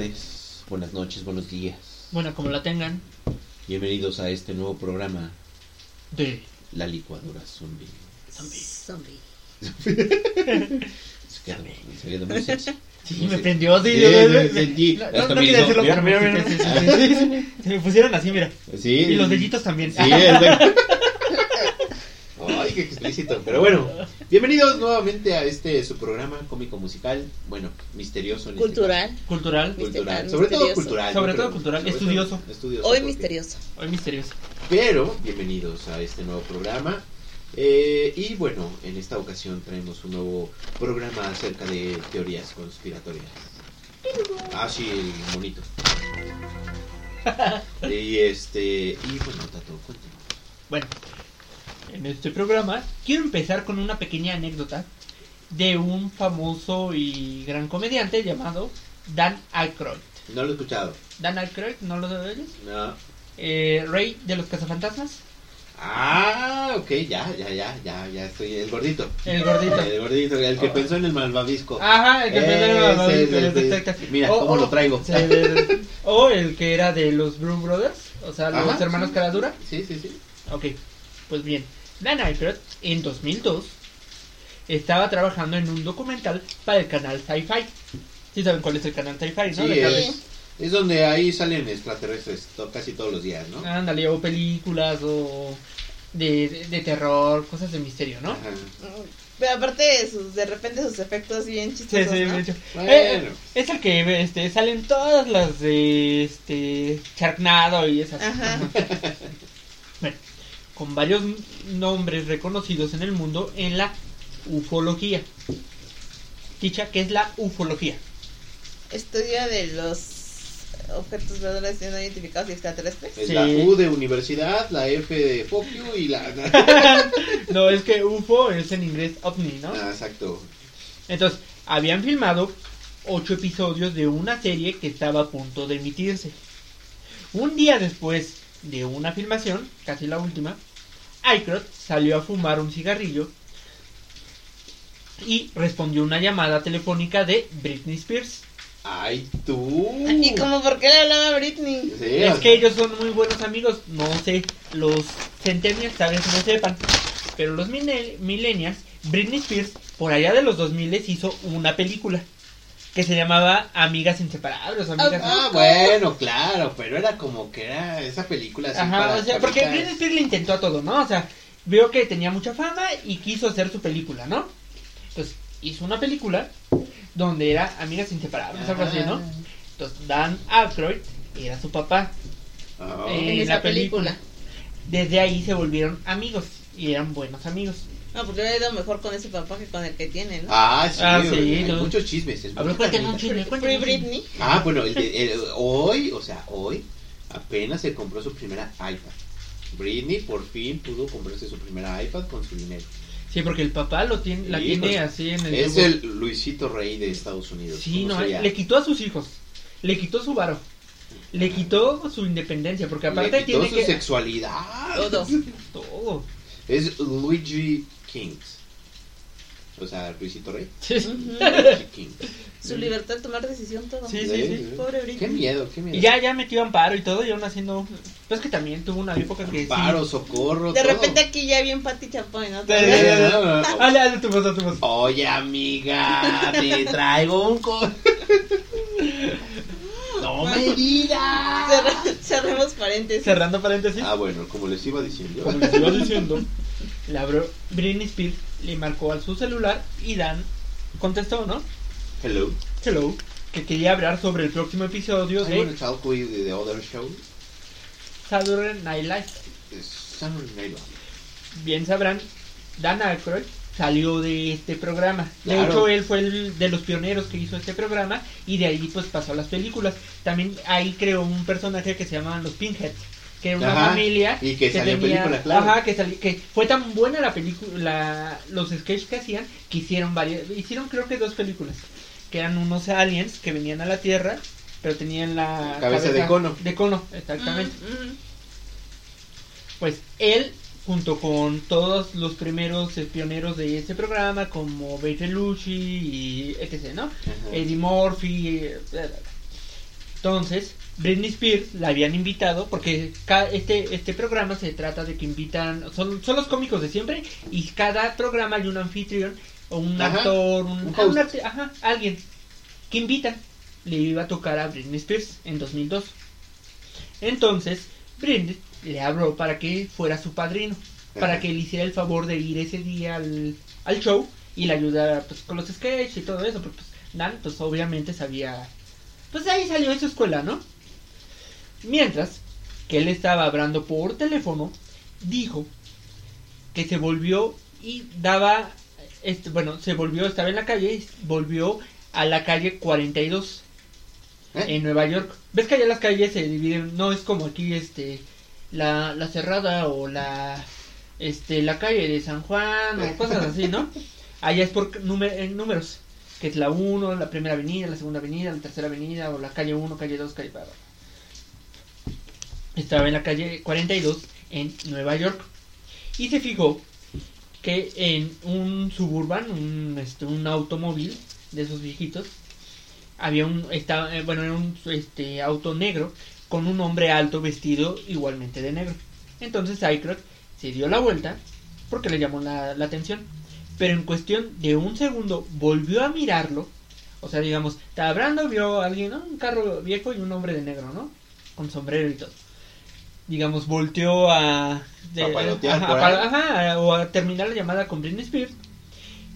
Tardes, buenas noches, buenos días. Bueno, como la tengan. Bienvenidos a este nuevo programa, De La Licuadora Zombie. Zombie. Se quedó, se quedó muy sexy. Sí, me prendió, sí. Sí, yo- sí, me- sentí. No, no me quería hizo- hacerlo mira, mira. Se me pusieron así, mira. Sí. Y los deditos también. Sí, exacto. Ay, qué explícito. Pero bueno, bienvenidos nuevamente a este su programa cómico musical. Bueno, misterioso. en este Cultural. Cultural. caso. Cultural. Mister- Sobre todo cultural. Sobre todo cultural, Sobre estudioso. todo estudioso. Hoy misterioso. Hoy misterioso. Pero bienvenidos a este nuevo programa. Eh, y bueno, en esta ocasión traemos un nuevo programa acerca de teorías conspiratorias. Ah, sí, el monito. y este, y bueno, Tato, cuéntanos. Bueno, en este programa quiero empezar con una pequeña anécdota de un famoso y gran comediante llamado Dan Aykroyd. No lo he escuchado. Dan Aykroyd, ¿no lo oyes? No. Eh, Rey de los cazafantasmas. Ah, ok, ya, ya, ya, ya, ya estoy. El gordito. El gordito. El gordito, el que pensó en el malvavisco. Ajá, el que pensaba- es el- el- el- el- Mira, o- cómo lo traigo. sí, el- o el que era de los Broom Brothers, o sea, los Ajá, hermanos sí. Caradura. Sí, sí, sí. Ok, pues bien, Dan Aykroyd en 2002 estaba trabajando en un documental para el canal Sci-Fi. Sí saben cuál es el canal Sci-Fi, ¿no? Sí, De es, es donde ahí salen extraterrestres to- casi todos los días, ¿no? Ándale, o películas o de, de, de terror, cosas de misterio, ¿no? Ajá. Pero aparte, sus, de repente sus efectos bien Sí, chistosos, sí, ¿no? de hecho. Bueno. Eh, es el que este, salen todas las de este, Sharknado y esas. Ajá. Con varios nombres reconocidos en el mundo en la ufología. Dicha, ¿qué es la ufología? Estudio de los objetos voladores no identificados y extraterrestres. Es Sí. la U de universidad, la F de you y la... no, es que UFO es en inglés ovni, ¿no? Ah, exacto. Entonces, habían filmado ocho episodios de una serie que estaba a punto de emitirse. Un día después de una filmación, casi la última, Aykroyd salió a fumar un cigarrillo y respondió una llamada telefónica de Britney Spears. Ay, tú. ¿Y como por qué le hablaba a Britney? Sí, Es o que ellos son muy buenos amigos, no sé, los centennials tal vez no sepan, pero los millennials, Britney Spears, por allá de los 2000 hizo una película que se llamaba Amigas Inseparables. o Amigas... Ah, bueno, claro, pero era como que era esa película así Ajá, para o sea, porque. Britney Spears le intentó a todo, ¿no? O sea, vio que tenía mucha fama y quiso hacer su película, ¿no? Entonces, hizo una película donde era Amigas Inseparables, algo así, ¿no? Ah. Entonces, Dan Aykroyd era su papá. Ah, Eh, En en la esa película. película. Desde ahí se volvieron amigos y eran buenos amigos. No, porque le ha ido mejor con ese papá que con el que tiene, ¿no? Ah, sí, Ah, sí, hay no. muchos chismes. es A ver, cuéntanos un chisme, Free. Britney. Ah, bueno, el de- el- hoy, o sea, hoy apenas se compró su primera iPad. Britney por fin pudo comprarse su primera iPad con su dinero. Sí, porque el papá lo tiene, la tiene pues, así en el... Es el Luisito Rey de Estados Unidos. Sí, ¿cómo no, sería? le quitó a sus hijos. Le quitó su varo. Le quitó su independencia, porque aparte Le quitó tiene su que... sexualidad. Todo. Todo. Es Luigi Kings. O sea, Luisito Rey. Sí, Kings. Su libertad de tomar decisión, todo. Sí, sí, sí. Pobre Britney. Qué miedo, qué miedo. Y ya, ya metió amparo y todo, y aún haciendo... Pues que también tuvo una época que Paro, sí... socorro. De todo. repente aquí ya bien Pati Chapoy, ¿no? Dale, dale tu voz, tu voz. Oye, amiga, te traigo un co... No me digas. Cerra- cerremos paréntesis. Cerrando paréntesis. Ah, bueno, como les iba diciendo. como les iba diciendo, la bro- Britney Spears le marcó a su celular y Dan contestó, ¿no? Hello. Hello, que quería hablar sobre el próximo episodio I de talk with the other show. Saturday Night Live. Saturday Night Live. Bien sabrán, Dan Aykroyd salió de este programa. De hecho, él fue el de los pioneros que hizo este programa y de ahí pues pasó a las películas. También ahí creó un personaje que se llamaban los Pinheads, que era una Ajá, familia y que salió en tenía- película, claro. Ajá, que, sali- que fue tan buena la película, los sketches que hacían, que hicieron varias, hicieron creo que dos películas, que eran unos aliens que venían a la Tierra, pero tenían la Cabeza de cono. De cono, exactamente. Mm, mm. Pues él, junto con todos los primeros pioneros de este programa, como Bate Lucci y etc., ¿no? Ajá. Eddie Murphy, eh, bla, bla, bla. Entonces, Britney Spears la habían invitado porque este este programa se trata de que invitan, son, son los cómicos de siempre y cada programa hay un anfitrión o un Ajá, actor, un, un ah, un ajá, alguien que invitan. Le iba a tocar a Britney Spears en 2002. Entonces, Britney le habló para que fuera su padrino, para que le hiciera el favor de ir ese día al, al show y le ayudara pues, con los sketches y todo eso, porque pues, Dan pues obviamente sabía, pues ahí salió de su escuela, ¿no? Mientras que él estaba hablando por teléfono, dijo que se volvió y daba, este, bueno, se volvió, estaba en la calle, y volvió a la calle 42 ¿Eh? en Nueva York. ¿Ves que allá las calles se dividen? No es como aquí, este, la, la cerrada o la, este, la calle de San Juan o cosas así, ¿no? Allá es por en números, que es la 1, la primera avenida, la segunda avenida, la tercera avenida o la calle 1, calle 2, calle... Estaba en la calle 42 en Nueva York y se fijó que en un suburban, un, este, automóvil de esos viejitos, había un, estaba, eh, bueno, era un este, auto negro con un hombre alto vestido igualmente de negro. Entonces Aykroyd se dio la vuelta porque le llamó la, la atención, pero en cuestión de un segundo volvió a mirarlo, o sea, digamos, estaba hablando, vio a alguien, ¿no? un carro viejo y un hombre de negro, ¿no? Con sombrero y todo. Digamos, volteó a... Ajá, a- ahí. ajá, o a terminar la llamada con Britney Spears.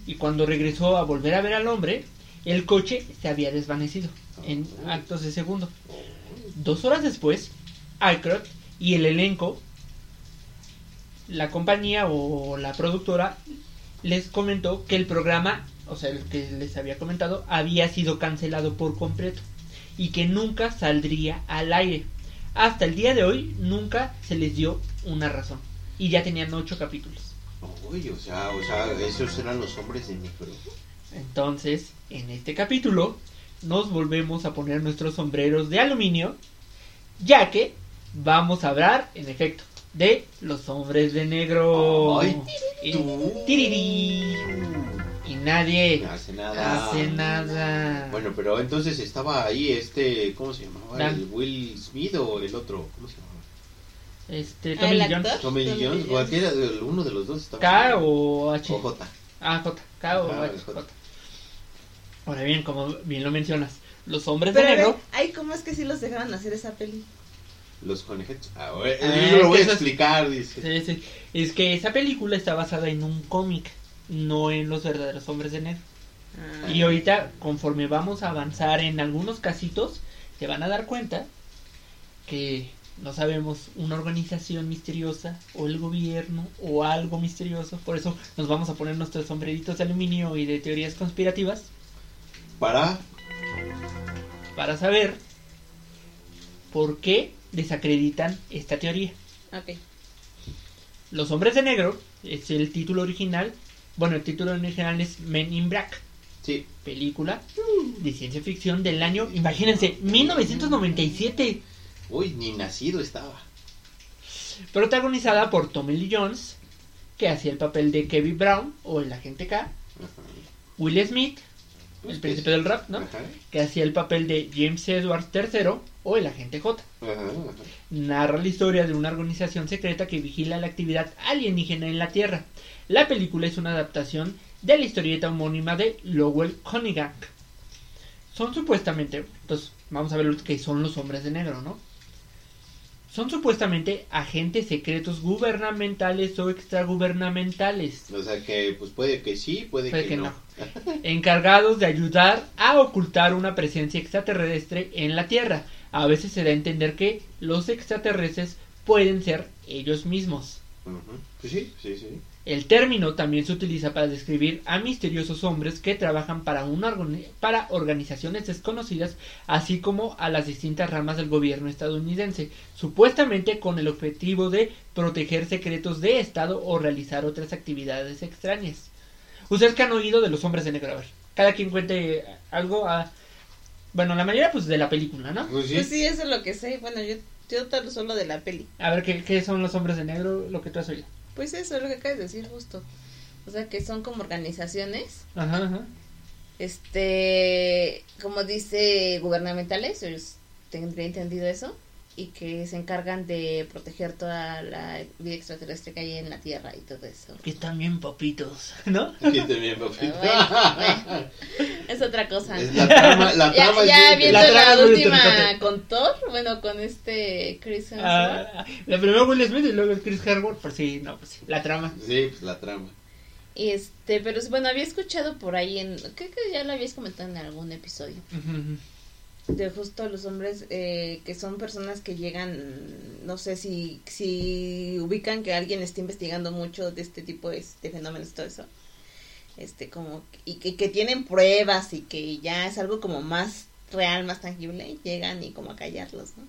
Y cuando regresó a volver a ver al hombre, el coche se había desvanecido en actos de segundo. Dos horas después, Aykroyd y el elenco, la compañía o la productora, les comentó que el programa, o sea, el que les había comentado, había sido cancelado por completo y que nunca saldría al aire. Hasta el día de hoy nunca se les dio una razón. Y ya tenían ocho capítulos. Uy, o sea, o sea, esos eran los hombres de negro. Entonces, en este capítulo, nos volvemos a poner nuestros sombreros de aluminio, ya que vamos a hablar, en efecto, de los hombres de negro. Ay. Nadie No hace nada. hace nada. Bueno, pero entonces estaba ahí este, ¿cómo se llamaba? Dan. ¿El Will Smith o el otro? ¿Cómo se llamaba? este, ¿El Tommy Lee? Jones. Tommy Lee Jones, cualquiera, de- uno de los dos estaba. K o H. O J. Ah, J. K o H. J. Ahora bien, como bien lo mencionas, los hombres Pero de negro. ay, ¿cómo es que sí los dejaron hacer esa peli? Los conejitos. Ah, Ah, yo lo voy a explicar, dice. Sí, sí. Es que esa película está basada en un cómic, no en los verdaderos hombres de negro. Ah. Y ahorita, conforme vamos a avanzar en algunos casitos, se van a dar cuenta que no sabemos una organización misteriosa o el gobierno o algo misterioso. Por eso nos vamos a poner nuestros sombreritos de aluminio y de teorías conspirativas Para. para saber por qué desacreditan esta teoría. Ok. Los hombres de negro es el título original. Bueno, el título original es Men in Black. Sí. película de ciencia ficción del año, imagínense, 1997, Uy, ni nacido estaba. protagonizada por Tommy Lee Jones, que hacía el papel de Kevin Brown o el agente K, Ajá. Will Smith, el príncipe del rap, ¿no? Ajá. Que hacía el papel de James Edward III o el agente J. Ajá. Narra la historia de una organización secreta que vigila la actividad alienígena en la Tierra. La película es una adaptación de la historieta homónima de Lowell Cunningham. Son supuestamente, entonces vamos a ver lo que son los hombres de negro, ¿no? Son supuestamente agentes secretos gubernamentales o extragubernamentales O sea que, pues puede que sí, puede, Puede que, que no. no. encargados de ayudar a ocultar una presencia extraterrestre en la Tierra. A veces se da a entender que los extraterrestres pueden ser ellos mismos. Pues sí, sí, sí. El término también se utiliza para describir a misteriosos hombres que trabajan para, una organi- para organizaciones desconocidas, así como a las distintas ramas del gobierno estadounidense, supuestamente con el objetivo de proteger secretos de Estado o realizar otras actividades extrañas. Ustedes que han oído de los hombres de negro, a ver, cada quien cuente algo a... Bueno, la mayoría pues de la película, ¿no? Pues sí. Pues sí, eso es lo que sé. Bueno, yo, yo solo de la peli. A ver, ¿qué, qué son los hombres de negro? Lo que tú has oído. Pues eso es lo que acabas de decir justo. O sea, que son como organizaciones, Ajá, ajá. este, como dice, gubernamentales, yo tendría entendido eso, y que se encargan de proteger toda la vida extraterrestre que hay en la Tierra y todo eso. Que están bien papitos, ¿no? Aquí también, papito. Bueno, Es otra cosa. Es la trama, la Ya, trama ya viendo La trama última con Thor, bueno, con este Chris Hemsworth. Ah, la primera Will Smith y luego el Chris Hemsworth, pues sí, no, pues sí, la trama. Sí, pues la trama. Y este, pero bueno, había escuchado por ahí en, creo que ya lo habías comentado en algún episodio, ujú. De justo los hombres eh, que son personas que llegan, no sé si, si ubican que alguien está investigando mucho de este tipo de, de fenómenos, todo eso, este, como, y que, que tienen pruebas y que ya es algo como más real, más tangible, llegan y como a callarlos, ¿no?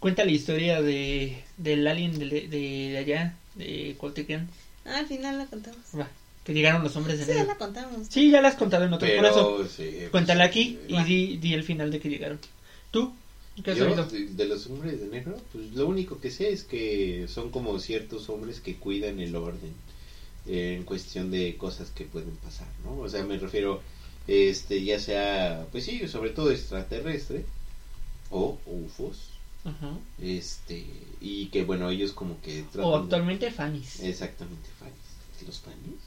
Cuenta la historia de del alien de, de, de allá, de Coltecan, Ah, al final la contamos. va, que llegaron los hombres de Sí, ya negro. la contamos. Sí, ya las has contado en otro, por eso. Pero, sí. pues, Cuéntala aquí sí. y di, di el final de que llegaron. ¿Tú? ¿Qué has Yo, oído? de, de los hombres de negro, pues lo único que sé es que son como ciertos hombres que cuidan el orden eh, en cuestión de cosas que pueden pasar, ¿no? O sea, me refiero, este, ya sea, pues sí, sobre todo extraterrestre o UFOs, Ajá. este, y que bueno, ellos como que tratan O de- actualmente Fanny's. Exactamente, fanis. ¿Los fanis?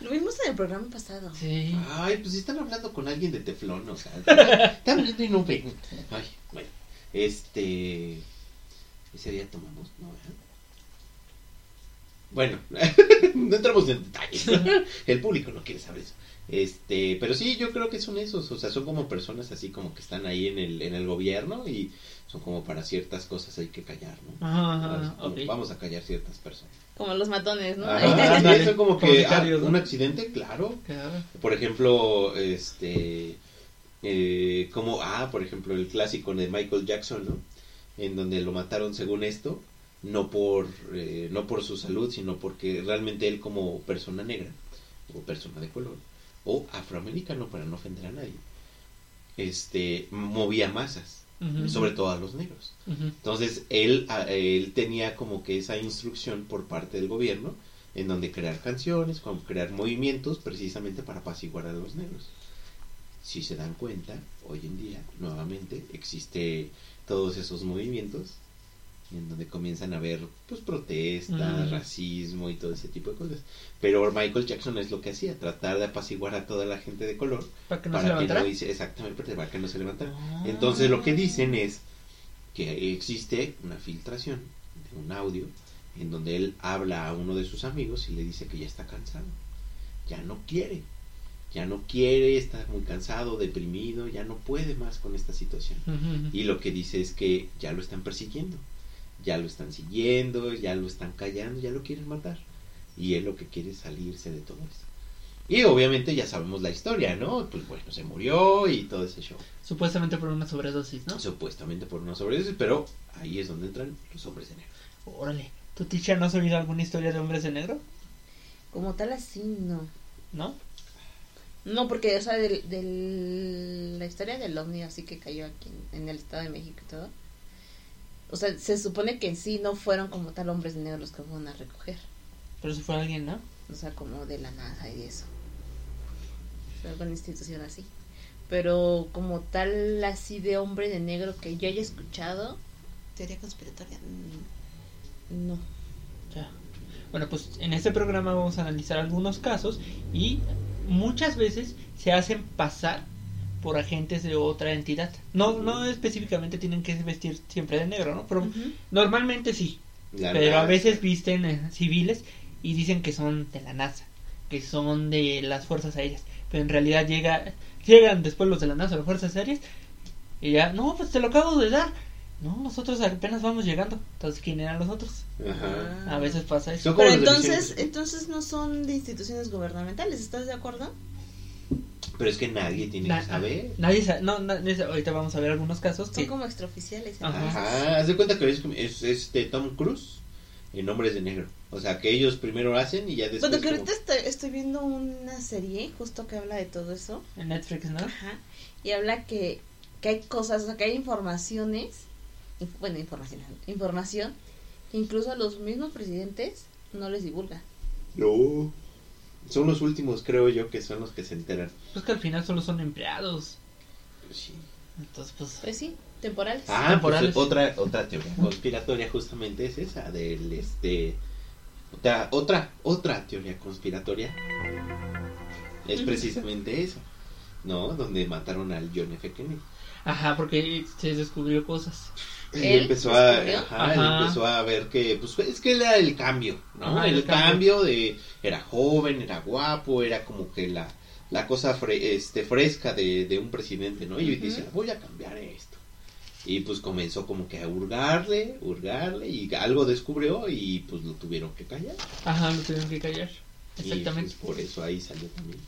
Lo vimos en el programa pasado. Sí. Ay, pues están hablando con alguien de teflón, o sea, están viendo y no ven. Ay, bueno, este, ese día tomamos, ¿no? ¿verdad? Bueno, no entramos en detalles. El público no quiere saber eso. Este, pero sí, yo creo que son esos, o sea, son como personas así como que están ahí en el, en el gobierno y son como para ciertas cosas hay que callar, ¿no? Ajá, ajá. Vamos a callar ciertas personas. Como los matones, ¿no? Ah, eso como como que ah, ¿no? un accidente, claro, Claro. por ejemplo, este, eh, como, ah, por ejemplo, el clásico de Michael Jackson, ¿no? En donde lo mataron según esto, no por, eh, no por su salud, sino porque realmente él como persona negra, o persona de color, o afroamericano, para no ofender a nadie, este, movía masas, Sobre todo a los negros. Entonces, él, él tenía como que esa instrucción por parte del gobierno en donde crear canciones, como crear movimientos precisamente para apaciguar a los negros. Si se dan cuenta, hoy en día, nuevamente, existe todos esos movimientos en donde comienzan a haber pues protestas, Mm. racismo y todo ese tipo de cosas. Pero Michael Jackson es lo que hacía, tratar de apaciguar a toda la gente de color Para que no se para que levantara. no dice exactamente para que no se levantara. Ah. Entonces lo que dicen es que existe una filtración de un audio en donde él habla a uno de sus amigos y le dice que ya está cansado, ya no quiere, ya no quiere, está muy cansado, deprimido, ya no puede más con esta situación. Y lo que dice es que ya lo están persiguiendo, ya lo están siguiendo, ya lo están callando, ya lo quieren matar. Y él lo que quiere es salirse de todo esto. Y obviamente ya sabemos la historia, ¿no? Pues bueno, se murió y todo ese show. Supuestamente por una sobredosis, ¿no? Supuestamente por una sobredosis, pero ahí es donde entran los hombres de negro. Órale. ¿Tu teacher no has oído alguna historia de hombres de negro? Como tal así, no. ¿No? No, porque, o sea, del, del- la historia del ovni así que cayó aquí en, en el Estado de México y todo. O sea, se supone que en sí no fueron como tal hombres de negro los que fueron a recoger. Pero si fue alguien, ¿no? O sea, como de la NASA y eso. O sea, alguna institución así. Pero como tal así de hombre de negro que yo haya escuchado. Teoría conspiratoria. mm, No. Ya. Bueno, pues en este programa vamos a analizar algunos casos y muchas veces se hacen pasar por agentes de otra entidad. No, no específicamente tienen que vestir siempre de negro, ¿no? Pero normalmente sí. La pero a veces visten eh, civiles y dicen que son de la NASA, que son de las fuerzas aéreas. Pero en realidad llega, llegan después los de la NASA, las fuerzas aéreas, y ya, no, pues te lo acabo de dar. No, nosotros apenas vamos llegando. Entonces, ¿quién eran los otros? Ajá. A veces pasa eso. Pero entonces, entonces no son de instituciones gubernamentales, ¿estás de acuerdo? Pero es que nadie tiene Na- que saber. Nadie sabe, no, na- nadie sabe. ahorita vamos a ver algunos casos Son que como extraoficiales. Ajá. Ajá, haz de cuenta que es, es este Tom Cruise en Hombres de Negro. O sea, que ellos primero lo hacen y ya después. Bueno, que como- ahorita estoy, estoy viendo una serie justo que habla de todo eso. en Netflix, ¿no? Ajá. Y habla que, que hay cosas, o sea, que hay informaciones, inf- bueno, información, información, que incluso a los mismos presidentes no les divulgan. No. Son los últimos, creo yo, que son los que se enteran. Pues que al final solo son empleados. Sí. Entonces, pues. Pues sí, temporales. Ah, Temporales. pues otra, otra teoría conspiratoria justamente es esa, del este. Otra, otra, otra teoría conspiratoria es precisamente eso, ¿no? Donde mataron al John F. Kennedy. Ajá, porque se descubrió cosas. Y ¿Él empezó a, ajá, Ajá. empezó a ver que, pues es que era el cambio, ¿no? Ajá, el, el cambio. cambio. de, era joven, era guapo, era como que la, la cosa fre- este, fresca de, de un presidente, ¿no? Y Ujú. dice, voy a cambiar esto. Y pues comenzó como que a hurgarle, hurgarle, y algo descubrió y pues lo tuvieron que callar. Ajá, lo tuvieron que callar. Y Exactamente. pues por eso ahí salió también.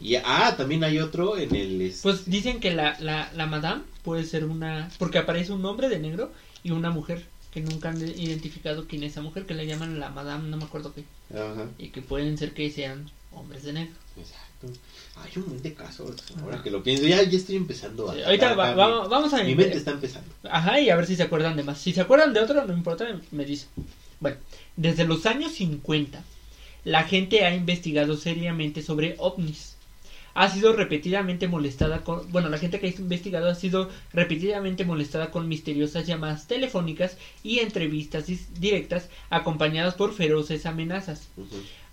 Y ah, también hay otro en el... este, Pues dicen que la, la, la madame puede ser una... Porque aparece un hombre de negro y una mujer que nunca han de- identificado quién es esa mujer, que le llaman la madame, no me acuerdo qué. Ajá. Y que pueden ser que sean hombres de negro. Exacto. Hay un montón de casos. Ahora que lo pienso, ya, ya estoy empezando a. Sí, ahorita acá va- va- vamos a... Mi mente está empezando. Ajá, y a ver si se acuerdan de más. Si se acuerdan de otro, no importa, me dicen. Bueno, desde los años 50, la gente ha investigado seriamente sobre ovnis. Ha sido repetidamente molestada con... Bueno, la gente que ha investigado ha sido repetidamente molestada con misteriosas llamadas telefónicas y entrevistas directas acompañadas por feroces amenazas.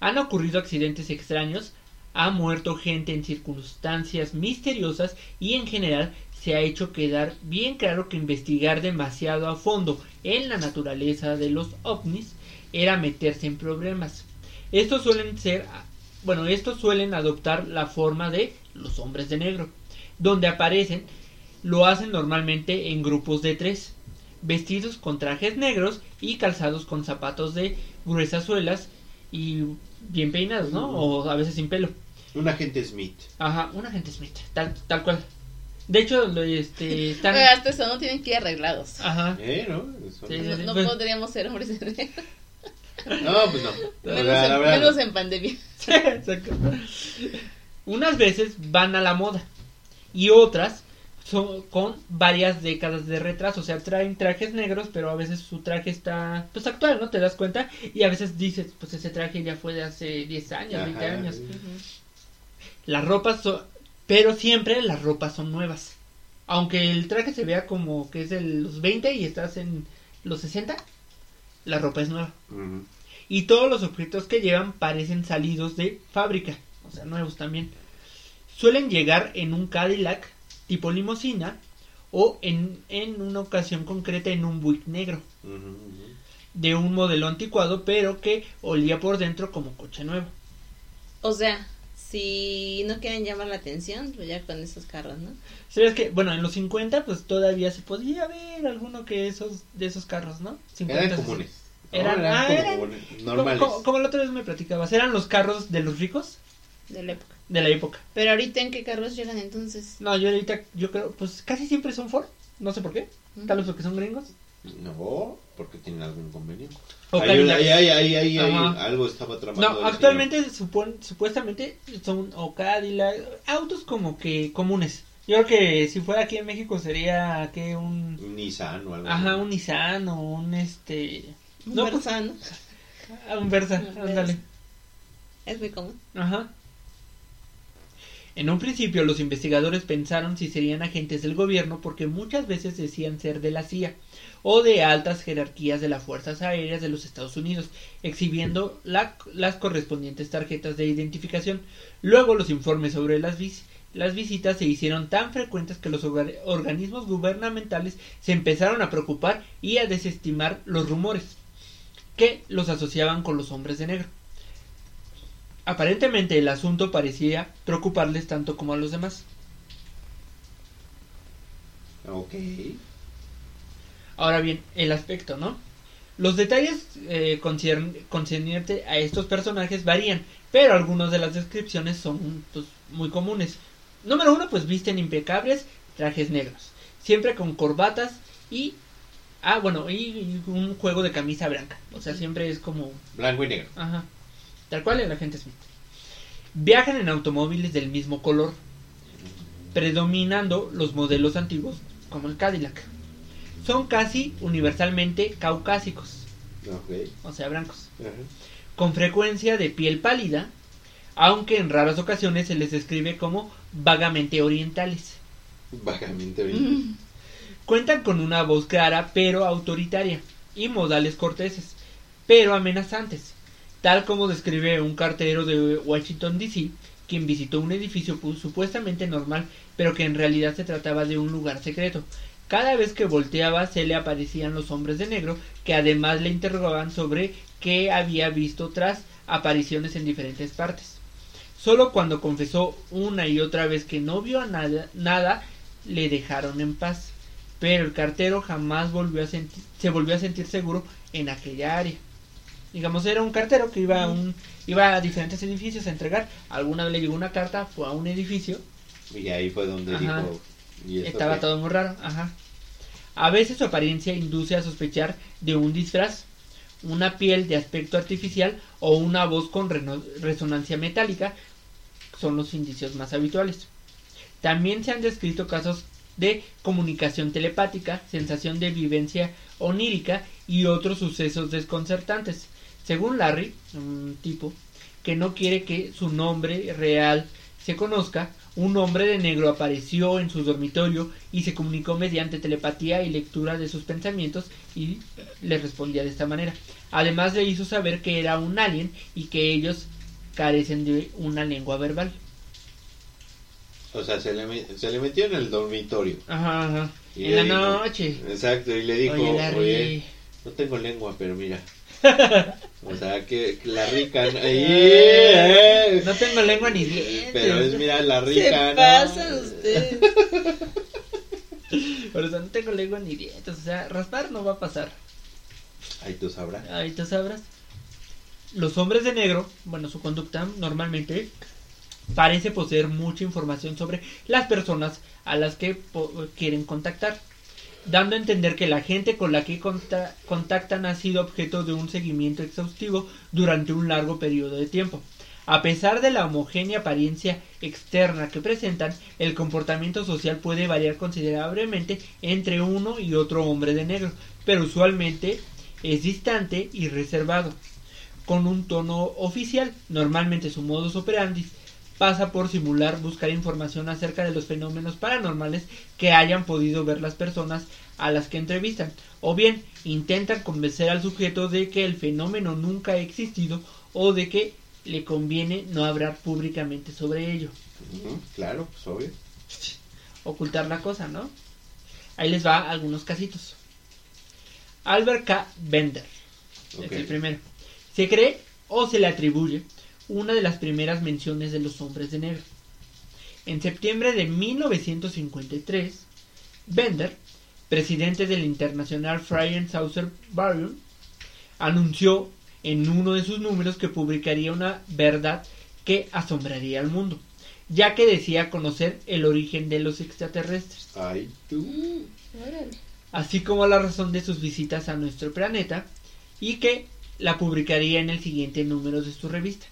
Han ocurrido accidentes extraños, ha muerto gente en circunstancias misteriosas y en general se ha hecho quedar bien claro que investigar demasiado a fondo en la naturaleza de los ovnis era meterse en problemas. Estos suelen ser, bueno, estos suelen adoptar la forma de los hombres de negro, donde aparecen, lo hacen normalmente en grupos de tres, vestidos con trajes negros y calzados con zapatos de gruesas suelas y bien peinados, ¿no? O a veces sin pelo. Un agente Smith. Ajá, un agente Smith, tal, tal cual. De hecho, lo, este, están... Pero hasta eso no tienen que ir arreglados. Ajá. ¿Eh? ¿No? Sí, no pues- podríamos ser hombres de negro. No, pues no. Menos, la en, verdad, menos en pandemia. Unas veces van a la moda y otras son con varias décadas de retraso, o sea, traen trajes negros, pero a veces su traje está pues actual, ¿no? Te das cuenta y a veces dices, pues ese traje ya fue de hace 10 años, Ajá, 20 años. Las ropas son, pero siempre las ropas son nuevas. Aunque el traje se vea como que es de los 20 y estás en los 60, la ropa es nueva. Y todos los objetos que llevan parecen salidos de fábrica, o sea, nuevos también. Suelen llegar en un Cadillac tipo limusina o en, en una ocasión concreta en un Buick negro, de un modelo anticuado pero que olía por dentro como coche nuevo. O sea, si no quieren llamar la atención, pues ya con esos carros, ¿no? ¿Sabes que Bueno, en los 50 pues todavía se podía ver alguno que esos de esos carros, ¿no? 50, Eran 60. comunes. No, Eran- ah, como eran- comunes, Como, normales. como- como la otra vez me platicabas, eran los carros de los ricos De la época. de la época. Pero ahorita, ¿en qué carros llegan entonces? No, yo ahorita, yo creo, pues casi siempre son Ford, no sé por qué, tal vez porque son gringos. No, porque tienen algún convenio. Ahí, ahí, ahí, algo estaba tramando. No, actualmente supon- supuestamente son o Cadillac, autos como que comunes. Yo creo que si fuera aquí en México sería que un. Un Nissan o algo ajá, así. un Nissan o un este, Un No, pues- Versa, ¿no? ah, un Versa, Un Versa. ándale. Es muy común. Ajá. En un principio los investigadores pensaron si serían agentes del gobierno porque muchas veces decían ser de la CIA o de altas jerarquías de las Fuerzas Aéreas de los Estados Unidos, exhibiendo la- las correspondientes tarjetas de identificación. Luego los informes sobre las, las visitas se hicieron tan frecuentes que los orga- organismos gubernamentales se empezaron a preocupar y a desestimar los rumores que los asociaban con los hombres de negro. Aparentemente el asunto parecía preocuparles tanto como a los demás. Ok. Ahora bien, el aspecto, ¿no? Los detalles eh, concerniente a estos personajes varían, pero algunas de las descripciones son pues, muy comunes. Número uno, pues visten impecables trajes negros, siempre con corbatas y... Ah, bueno, y, y un juego de camisa blanca. O sea, siempre es como... Blanco y negro. Ajá. Tal cual el agente Smith. Viajan en automóviles del mismo color, predominando los modelos antiguos como el Cadillac. Son casi universalmente caucásicos, Ok. o sea, blancos, con frecuencia de piel pálida, aunque en raras ocasiones se les describe como vagamente orientales. Vagamente bien. Cuentan con una voz clara pero autoritaria y modales corteses, pero amenazantes, tal como describe un cartero de Washington DC, quien visitó un edificio pues, supuestamente normal, pero que en realidad se trataba de un lugar secreto. Cada vez que volteaba se le aparecían los hombres de negro, que además le interrogaban sobre qué había visto tras apariciones en diferentes partes. Solo cuando confesó una y otra vez que no vio nada, nada le dejaron en paz. Pero el cartero jamás volvió a se volvió a sentir seguro en aquella área. Digamos, era un cartero que iba a, un, iba a diferentes edificios a entregar. Alguna vez le llegó una carta, fue a un edificio, Y ahí fue donde Ajá. dijo. ¿Y esto estaba qué? todo muy raro. Ajá. A veces su apariencia induce a sospechar de un disfraz, una piel de aspecto artificial o una voz con resonancia metálica son los indicios más habituales. También se han descrito casos de comunicación telepática, sensación de vivencia onírica y otros sucesos desconcertantes. Según Larry, un tipo que no quiere que su nombre real se conozca, un hombre de negro apareció en su dormitorio y se comunicó mediante telepatía y lectura de sus pensamientos y le respondía de esta manera. Además le hizo saber que era un alien y que ellos carecen de una lengua verbal. O sea, se le, se le metió en el dormitorio. Ajá, ajá. Y En la dijo- noche. Exacto, y le dijo, Oye, no tengo lengua, pero mira. O sea, que, la rica... ¿no? Ahí, eh. No tengo lengua ni dientes. Pero es, mira, la Se rica... ¿no? pasan ustedes. Por eso no tengo lengua ni dientes. O sea, raspar no va a pasar. Ahí tú sabrás. Ahí tú sabrás. Los hombres de negro, bueno, su conducta normalmente parece poseer mucha información sobre las personas a las que quieren contactar, dando a entender que la gente con la que conta- contactan ha sido objeto de un seguimiento exhaustivo durante un largo periodo de tiempo. A pesar de la homogénea apariencia externa que presentan, el comportamiento social puede variar considerablemente entre uno y otro hombre de negro, pero usualmente es distante y reservado, con un tono oficial. Normalmente su modus operandi pasa por simular buscar información acerca de los fenómenos paranormales que hayan podido ver las personas a las que entrevistan, o bien intentan convencer al sujeto de que el fenómeno nunca ha existido o de que le conviene no hablar públicamente sobre ello. Claro, pues obvio. Ocultar la cosa, ¿no? Ahí les va algunos casitos. Albert K. Bender. Es el primero. Se cree o se le atribuye una de las primeras menciones de los hombres de negro. En septiembre de 1953, Bender, presidente del International Friar Saucer Barium, anunció en uno de sus números que publicaría una verdad que asombraría al mundo, ya que decía conocer el origen de los extraterrestres Ay, tú. Órale. así como la razón de sus visitas a nuestro planeta, y que la publicaría en el siguiente número de su revista.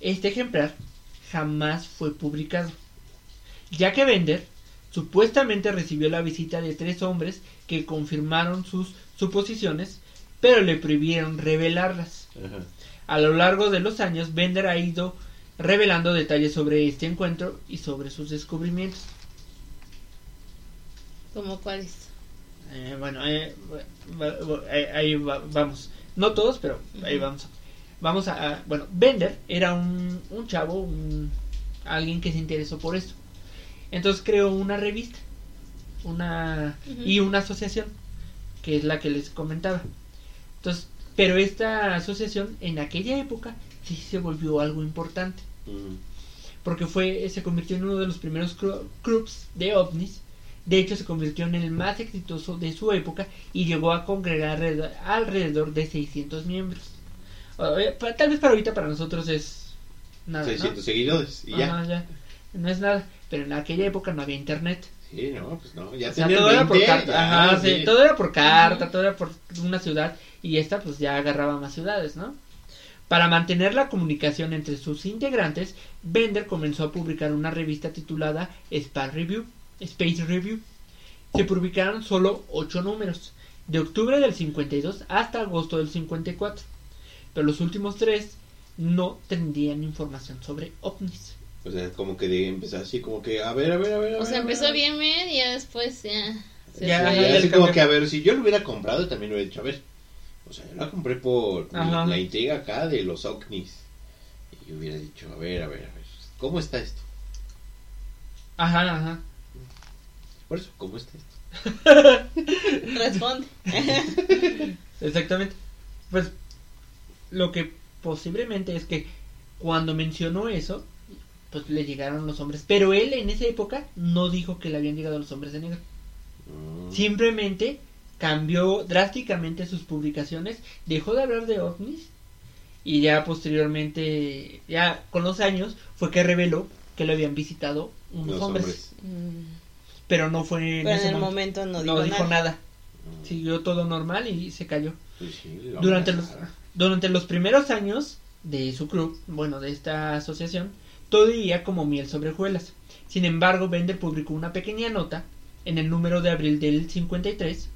Este ejemplar jamás fue publicado, ya que Bender supuestamente recibió la visita de tres hombres que confirmaron sus suposiciones, pero le prohibieron revelarlas. Ajá. A lo largo de los años, Bender ha ido revelando detalles sobre este encuentro y sobre sus descubrimientos. ¿Cómo cuáles? Eh, bueno, eh, va- ahí, ahí va- vamos. No todos, pero ahí vamos. Vamos a, a- bueno, Bender era un, un chavo, un, alguien que se interesó por esto. Entonces creó una revista, una y una asociación, que es la que les comentaba. Entonces, pero esta asociación en aquella época sí se volvió algo importante porque fue se convirtió en uno de los primeros clubs de ovnis De hecho, se convirtió en el más exitoso de su época y llegó a congregar alrededor, alrededor de 600 miembros. Tal vez para ahorita para nosotros es nada, ¿no? 600 seguidores y ya. Ajá, ya. No es nada, pero en aquella época no había internet. Sí, no, pues no, ya O sea, todo era por 20, carta. ya, Ajá, sí, sí. todo era por carta, todo era por una ciudad y esta pues ya agarraba más ciudades, ¿no? Para mantener la comunicación entre sus integrantes, Bender comenzó a publicar una revista titulada Space Review. Space Review. Se publicaron solo ocho números, de octubre del 52 hasta agosto del 54. Pero los últimos tres no tendrían información sobre ovnis. O sea, como que de empezar así, como que, a ver, a ver, a ver. O sea, empezó bien, bien, y ya después ya. se Ya, Ya, ya así como que, a ver, si yo lo hubiera comprado, también lo hubiera dicho, a ver. O sea, yo la compré por Ajá. la intriga acá de los ovnis. Y yo hubiera dicho, a ver, a ver, a ver, ¿cómo está esto? Ajá, ajá. Por eso, ¿cómo está esto? Responde. Exactamente. Pues lo que posiblemente es que cuando mencionó eso, pues le llegaron los hombres. Pero él en esa época no dijo que le habían llegado los hombres de negro. Mm. Simplemente cambió drásticamente sus publicaciones, dejó de hablar de ovnis y ya posteriormente, ya con los años, fue que reveló que lo habían visitado unos Los hombres, hombres. Mm, Pero no fue en Pero en ese el momento. momento no No dijo, dijo nada. nada. Mm. Siguió todo normal y se cayó. Pues sí, Durante los. Durante los primeros años de su club, bueno, de esta asociación, todo iría como miel sobre hojuelas. Sin embargo, Bender publicó una pequeña nota en el número de abril del 53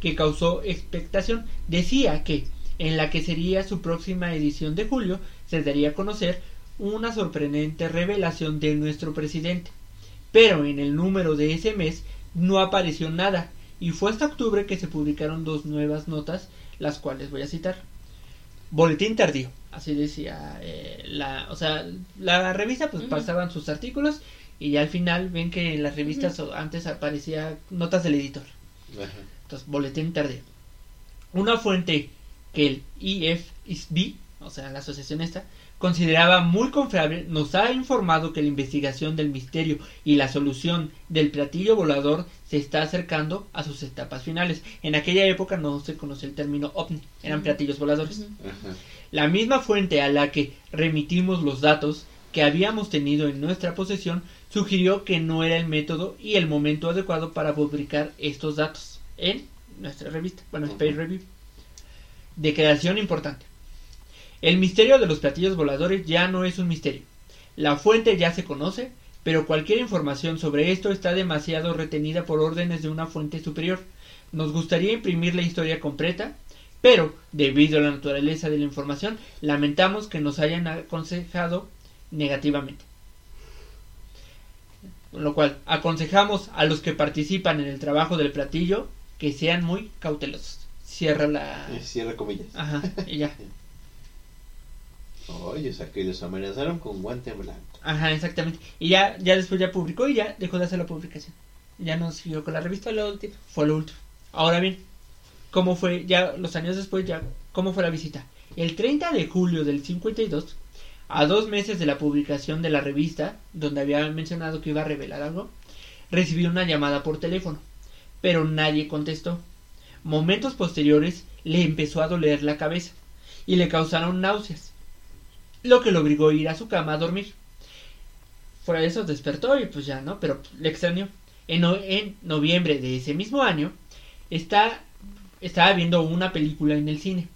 que causó expectación. Decía que en la que sería su próxima edición de julio se daría a conocer una sorprendente revelación de nuestro presidente. Pero en el número de ese mes no apareció nada y fue hasta octubre que se publicaron dos nuevas notas, las cuales voy a citar. Boletín tardío, así decía eh, la, o sea, la revista pues pasaban sus artículos y ya al final ven que en las revistas antes aparecía notas del editor. Entonces, boletín tardío. Una fuente que el IFSB, o sea, la asociación esta, consideraba muy confiable, nos ha informado que la investigación del misterio y la solución del platillo volador se está acercando a sus etapas finales. En aquella época no se conocía el término ovni, eran platillos voladores. La misma fuente a la que remitimos los datos que habíamos tenido en nuestra posesión sugirió que no era el método y el momento adecuado para publicar estos datos en nuestra revista, bueno. Space Review. Declaración importante. El misterio de los platillos voladores ya no es un misterio. La fuente ya se conoce, pero cualquier información sobre esto está demasiado retenida por órdenes de una fuente superior. Nos gustaría imprimir la historia completa, pero debido a la naturaleza de la información, lamentamos que nos hayan aconsejado negativamente. Con lo cual, aconsejamos a los que participan en el trabajo del platillo que sean muy cautelosos. Cierra la... Cierra comillas. Ajá, y ya. Oye, o sea que los amenazaron con guante blanco. Ajá, exactamente. Y ya, ya después ya publicó y ya dejó de hacer la publicación. Ya no siguió con la revista. Lo último. Fue lo último. Ahora bien, ¿cómo fue ya los años después ya cómo fue la visita? El 30 de julio del 52, a dos meses de la publicación de la revista, donde había mencionado que iba a revelar algo, recibió una llamada por teléfono, pero nadie contestó. Momentos posteriores le empezó a doler la cabeza y le causaron náuseas, lo que lo obligó a ir a su cama a dormir. Fuera de eso despertó y pues ya no, pero le extrañó. En, no- en noviembre de ese mismo año, está, estaba viendo una película en el cine.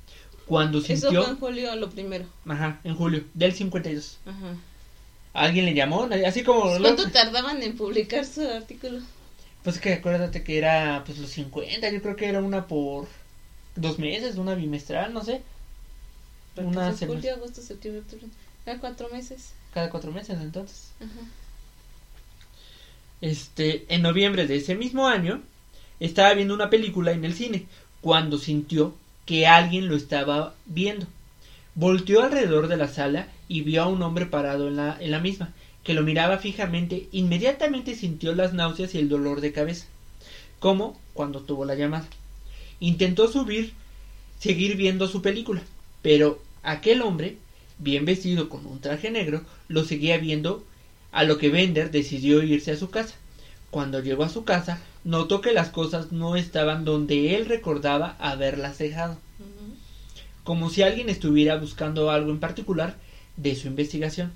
Cuando Eso sintió... fue en julio lo primero. Ajá, en julio del 52. Ajá. Alguien le llamó, así como... ¿Cuánto tardaban en publicar su artículo? Pues que acuérdate que era pues los 50, yo creo que era una por dos meses, una bimestral, no sé, Una semana. julio, agosto, septiembre, octubre. Cada cuatro meses. cada cuatro meses entonces. Ajá. Este, en noviembre de ese mismo año, estaba viendo una película en el cine, cuando sintió que alguien lo estaba viendo. Volteó alrededor de la sala y vio a un hombre parado en la, en la misma, que lo miraba fijamente, inmediatamente sintió las náuseas y el dolor de cabeza, como cuando tuvo la llamada. Intentó subir, seguir viendo su película, pero aquel hombre, bien vestido con un traje negro, lo seguía viendo, a lo que Bender decidió irse a su casa. Cuando llegó a su casa, notó que las cosas no estaban donde él recordaba haberlas dejado, como si alguien estuviera buscando algo en particular de su investigación.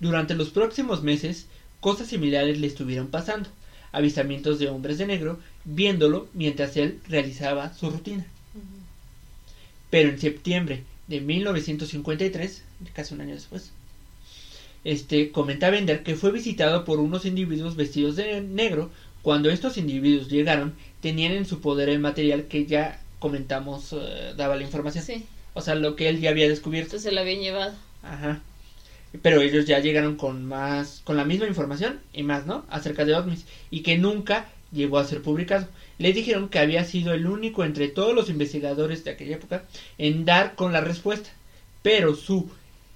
Durante los próximos meses, cosas similares le estuvieron pasando, avistamientos de hombres de negro, viéndolo mientras él realizaba su rutina. Pero en septiembre de 1953, casi un año después, este comenta Bender que fue visitado por unos individuos vestidos de negro. Cuando estos individuos llegaron, tenían en su poder el material que ya comentamos eh, daba la información. Sí, O sea, lo que él ya había descubierto. entonces se lo habían llevado. Ajá. Pero ellos ya llegaron con más, con la misma información y más, ¿no? Acerca de ovnis y que nunca llegó a ser publicado. Le dijeron que había sido el único entre todos los investigadores de aquella época en dar con la respuesta, pero su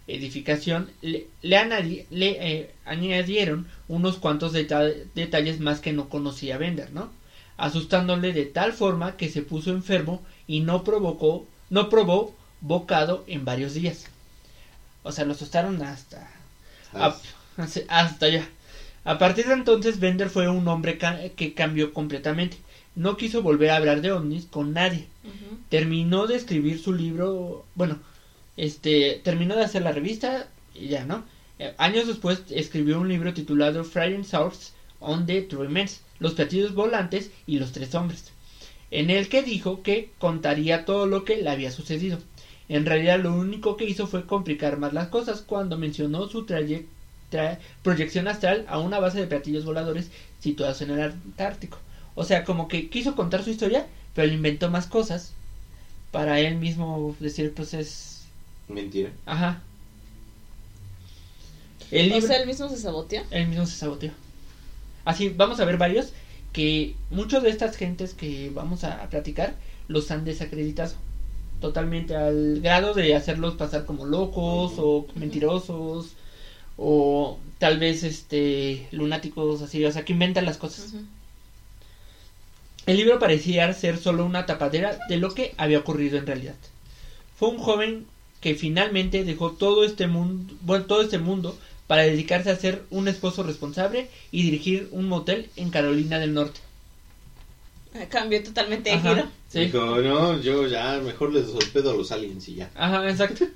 edificación le, le anadi- le, eh, añadieron unos cuantos deta- detalles más que no conocía Bender, ¿no? Asustándole de tal forma que se puso enfermo y no provocó, no probó bocado en varios días. O sea, lo asustaron hasta hasta hasta allá. A partir de entonces, Bender fue un hombre ca- que cambió completamente. No quiso volver a hablar de ovnis con nadie. Terminó de escribir su libro, bueno, este, terminó de hacer la revista y ya, ¿no? Eh, Años después escribió un libro titulado Flying Saucers on the True Men's, Los platillos volantes y los tres hombres, en el que dijo que contaría todo lo que le había sucedido. En realidad lo único que hizo fue complicar más las cosas cuando mencionó su traye- proyección astral a una base de platillos voladores situados en el Antártico. O sea, como que quiso contar su historia, pero le inventó más cosas para él mismo decir, pues es... Mentira. Ajá. El O sea, él mismo se saboteó. Él mismo se saboteó. Así, vamos a ver varios que muchos de estas gentes que vamos a platicar los han desacreditado totalmente al grado de hacerlos pasar como locos o mentirosos o tal vez este lunáticos así, o sea, que inventan las cosas. El libro parecía ser solo una tapadera de lo que había ocurrido en realidad. Fue un joven que finalmente dejó todo este mundo, bueno, todo este mundo para dedicarse a ser un esposo responsable y dirigir un motel en Carolina del Norte. Ah, Cambió totalmente de Ajá, giro. sí. Dijo, no, yo ya mejor les hospedo a los aliens y ya. Ajá, exacto.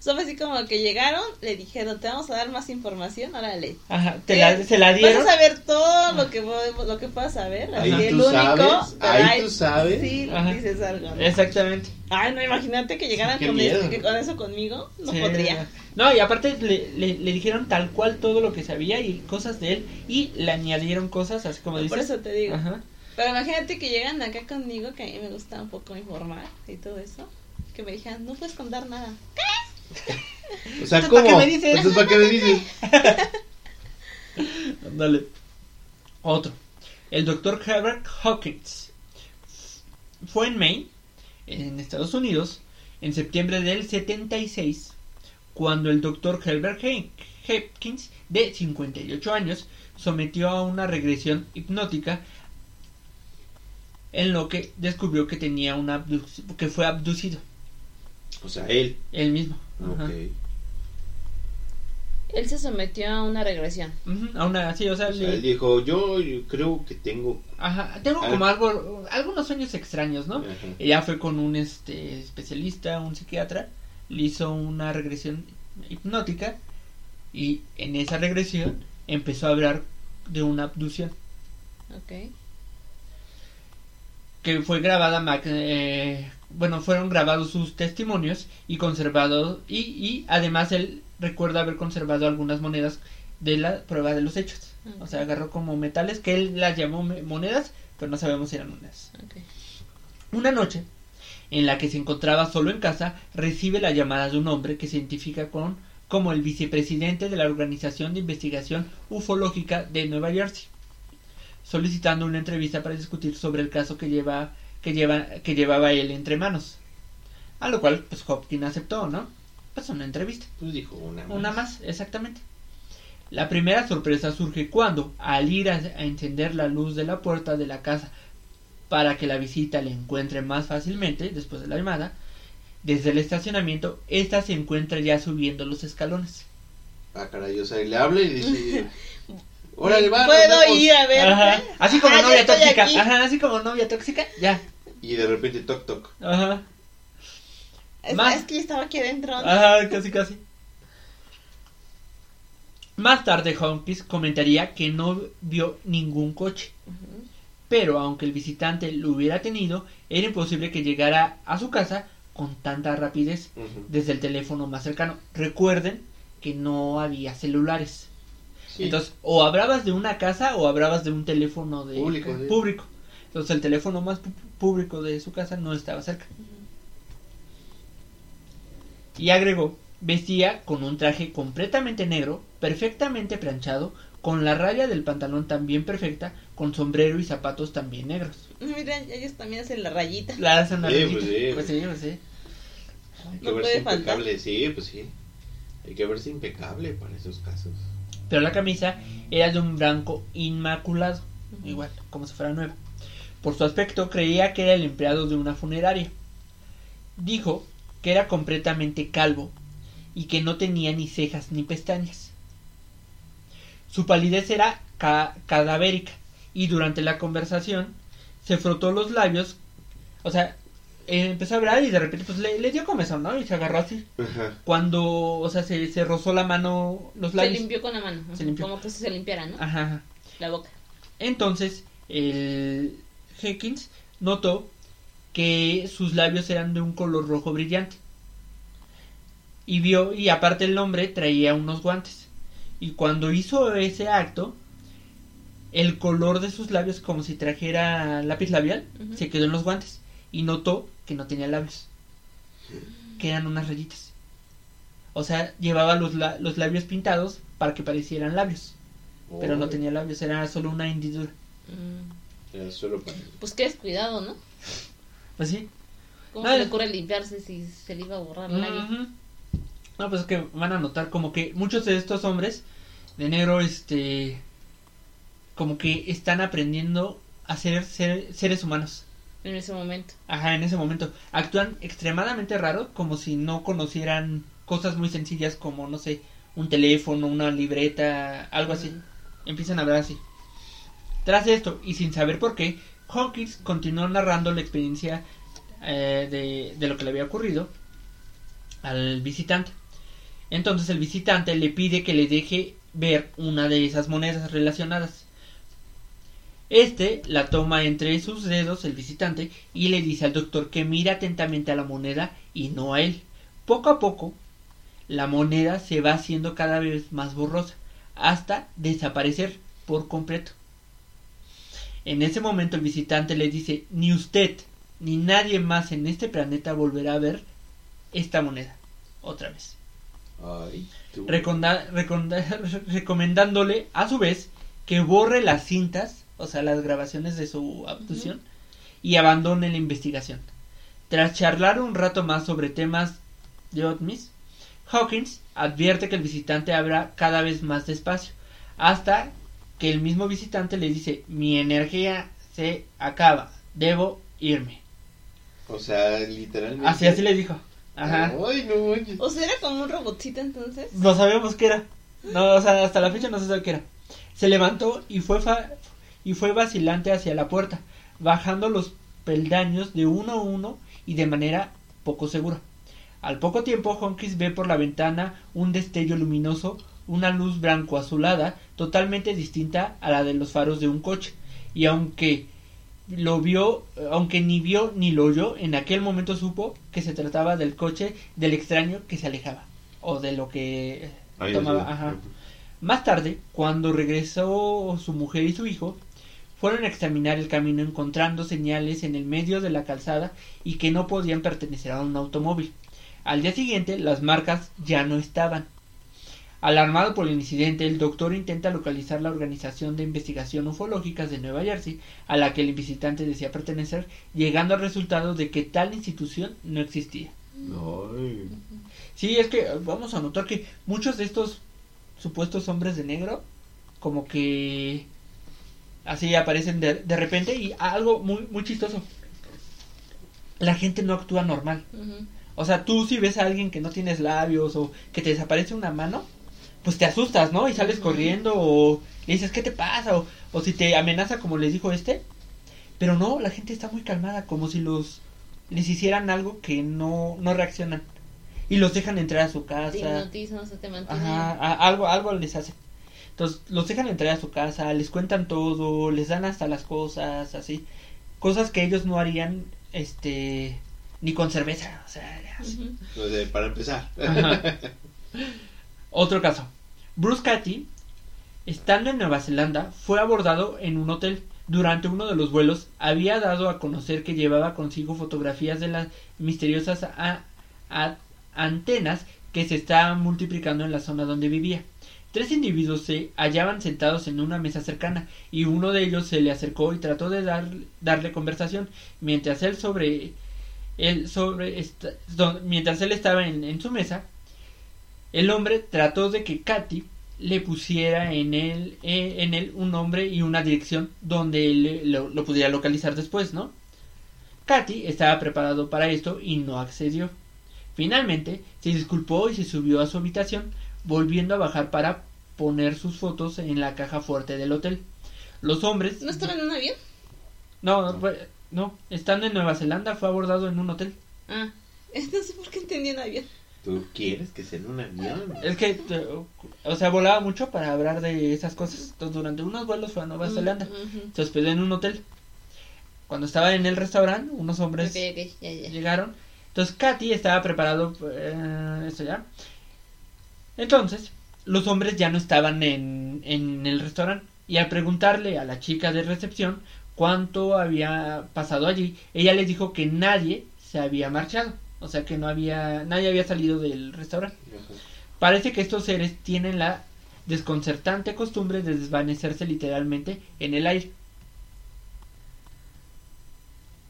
Sea, fue así como que llegaron, le dijeron, te vamos a dar más información, órale. Ajá, te la, se la dieron. Vas a saber todo lo que vo- lo que puedas saber. Ahí tú el único, sabes, ahí tú sabes. Sí, Ajá. dices algo. ¿no? Exactamente. Ay, no, imagínate que llegaran Qué con, que con eso conmigo. No Sí. podría. No, y aparte le, le, le dijeron tal cual todo lo que sabía y cosas de él y le añadieron cosas así como dices. Por eso te digo. Ajá. Pero imagínate que llegan acá conmigo, que a mí me gusta un poco informar y todo eso. Que me dijeran, no puedes contar nada. O sea, ¿Entonces ¿cómo? para qué me dices? Entonces, ¿para qué me dices? Dale. Otro. El doctor Herbert Hawkins fue en Maine, en Estados Unidos, en septiembre del 76, cuando el doctor Herbert Hopkins, de 58 años, sometió a una regresión hipnótica en lo que descubrió que tenía una que fue abducido O sea, él. él mismo. Ajá. Ok. Él se sometió a una regresión. A una sí, o sea, O sea, le- él dijo, yo creo que tengo... Ajá, tengo Al- como algo, algunos sueños extraños, ¿no? Ajá. Ella fue con un este especialista, un psiquiatra, le hizo una regresión hipnótica y en esa regresión empezó a hablar de una abducción Ok. que fue grabada, eh, bueno, fueron grabados sus testimonios y conservados y, y además él recuerda haber conservado algunas monedas de la prueba de los hechos. O sea, agarró como metales que él las llamó monedas, pero no sabemos si eran monedas. Una noche, en la que se encontraba solo en casa, recibe la llamada de un hombre que se identifica con como el vicepresidente de la Organización de Investigación Ufológica de Nueva Jersey, solicitando una entrevista para discutir sobre el caso que lleva que lleva que llevaba él entre manos. A lo cual pues Hopkins aceptó, ¿no? Pues una entrevista. Pues dijo una más. Una más, exactamente. La primera sorpresa surge cuando, al ir a, a encender la luz de la puerta de la casa para que la visita le encuentre más fácilmente después de la llamada, desde el estacionamiento, ésta se encuentra ya subiendo los escalones. Ah, caray, o sea, le habla y dice... Órale, va, nos ¿Puedo ir a verte? Ajá. Así como Ah, novia tóxica. aquí. Ajá, así como novia tóxica. Ya. Y de repente toc toc. Ajá. Es, Más- es que estaba aquí adentro. ¿no? Ajá, casi, casi. Más tarde, Hopkins comentaría que no vio ningún coche. Pero aunque el visitante lo hubiera tenido, era imposible que llegara a su casa con tanta rapidez desde el teléfono más cercano. Recuerden que no había celulares. Sí. Entonces, o hablabas de una casa o hablabas de un teléfono de Público, sí. público. Entonces, el teléfono más público de su casa no estaba cerca. Y agregó, vestía con un traje completamente negro, perfectamente planchado, con la raya del pantalón también perfecta, con sombrero y zapatos también negros. Mira, ellos también hacen la rayita. La hacen una Sí, rayita. pues sí. Pues sí, pues sí. Hay que no verse puede faltar. impecable, sí, pues sí. Hay que verse impecable para esos casos. Pero la camisa era de un blanco inmaculado, igual, como si fuera nueva. Por su aspecto creía que era el empleado de una funeraria. Dijo que era completamente calvo y que no tenía ni cejas ni pestañas. Su palidez era ca- cadavérica y durante la conversación se frotó los labios, o sea, eh, empezó a hablar y de repente pues le, le dio comezón, ¿no? Y se agarró así. Ajá. Cuando, o sea, se, se rozó la mano los Se labios. limpió con la mano. Se limpió. Como que se limpiara, ¿no? Ajá. La boca. Entonces, el Jenkins notó que sus labios eran de un color rojo brillante. Y vio, y aparte el hombre traía unos guantes. Y cuando hizo ese acto, el color de sus labios, como si trajera lápiz labial, se quedó en los guantes. Y notó que no tenía labios. Que eran unas rayitas. O sea, llevaba los, la- los labios pintados para que parecieran labios. Pero no tenía labios, era solo una hendidura. Mm. Era solo para. Pues qué descuidado, ¿no? Pues sí. ¿Cómo No, se le es- ocurre limpiarse si se le iba a borrar el labio? No, pues es que van a notar como que muchos de estos hombres de negro, este, como que están aprendiendo a ser, ser- seres humanos. En ese momento. Ajá, en ese momento. Actúan extremadamente raro, como si no conocieran cosas muy sencillas como, no sé, un teléfono, una libreta, algo así. Empiezan a hablar así. Tras esto, y sin saber por qué, Hawkins continuó narrando la experiencia eh, de, de lo que le había ocurrido al visitante. Entonces el visitante le pide que le deje ver una de esas monedas relacionadas. Este la toma entre sus dedos el visitante y le dice al doctor que mira atentamente a la moneda y no a él. Poco a poco, la moneda se va haciendo cada vez más borrosa hasta desaparecer por completo. En ese momento el visitante le dice, ni usted ni nadie más en este planeta volverá a ver esta moneda otra vez. Ay, recomendándole a su vez que borre las cintas, o sea, las grabaciones de su abducción, y abandone la investigación. Tras charlar un rato más sobre temas de ovnis, Hawkins advierte que el visitante habla cada vez más despacio, hasta que el mismo visitante le dice, mi energía se acaba, debo irme. O sea, literalmente. Así, así le dijo. Ajá. Ay, no manches. O sea, era como un robotcito entonces. No sabemos qué era. No, o sea, hasta la fecha no se sabe qué era. Se levantó y fue fa- y fue vacilante hacia la puerta, bajando los peldaños de uno a uno y de manera poco segura. Al poco tiempo, Hawkins ve por la ventana un destello luminoso, una luz blanco azulada, totalmente distinta a la de los faros de un coche. Y aunque lo vio, aunque ni vio ni lo oyó, en aquel momento supo que se trataba del coche del extraño que se alejaba. O de lo que tomaba. Ajá. Más tarde, cuando regresó su mujer y su hijo, fueron a examinar el camino encontrando señales en el medio de la calzada y que no podían pertenecer a un automóvil. Al día siguiente, las marcas ya no estaban. Alarmado por el incidente, el doctor intenta localizar la Organización de Investigación Ufológicas de Nueva Jersey, a la que el visitante decía pertenecer, llegando al resultado de que tal institución no existía. Ay. Sí, es que eh, vamos a notar que muchos de estos supuestos hombres de negro, como que así aparecen de, de repente y algo muy, muy chistoso. La gente no actúa normal. O sea, tú si ves a alguien que no tienes labios o que te desaparece una mano, pues te asustas, ¿no? Y sales corriendo o le dices, ¿qué te pasa? O, o si te amenaza como les dijo este. Pero no, la gente está muy calmada, como si los les hicieran algo que no, no reaccionan. Y los dejan entrar a su Te casa. hipnotizan, o sea, te mantienen. Ajá, a- algo, algo les hace. Entonces, los dejan entrar a su casa, les cuentan todo, les dan hasta las cosas, así. Cosas que ellos no harían, este, ni con cerveza, o sea, así. Para empezar. Ajá. Otro caso. Bruce Cathy, estando en Nueva Zelanda, fue abordado en un hotel. Durante uno de los vuelos había dado a conocer que llevaba consigo fotografías de las misteriosas a- a- antenas que se estaban multiplicando en la zona donde vivía. Tres individuos se hallaban sentados en una mesa cercana y uno de ellos se le acercó y trató de dar- darle conversación mientras él sobre él sobre mientras él estaba en, su mesa el hombre trató de que Katy le pusiera en él, eh, en un nombre y una dirección donde él le- lo, lo pudiera localizar después, ¿no? Katy estaba preparado para esto y no accedió. Finalmente se disculpó y se subió a su habitación, volviendo a bajar para poner sus fotos en la caja fuerte del hotel. Los hombres... ¿No estaba en un avión? No, no, estando en Nueva Zelanda fue abordado en un hotel. Ah. No sé por qué entendí un avión. ¿Tú quieres que sea en un avión? Es que, o sea, volaba mucho para hablar de esas cosas. Entonces, durante unos vuelos fue a Nueva Mm, Zelanda. Se hospedó en un hotel. Cuando estaba en el restaurante, unos hombres ya, ya. llegaron. Entonces, Katy estaba preparado. Eh, eso ya. Entonces, los hombres ya no estaban en, en el restaurante. Y al preguntarle a la chica de recepción cuánto había pasado allí, ella les dijo que nadie se había marchado. O sea, que no había. Nadie había salido del restaurante. Parece que estos seres tienen la desconcertante costumbre de desvanecerse literalmente en el aire.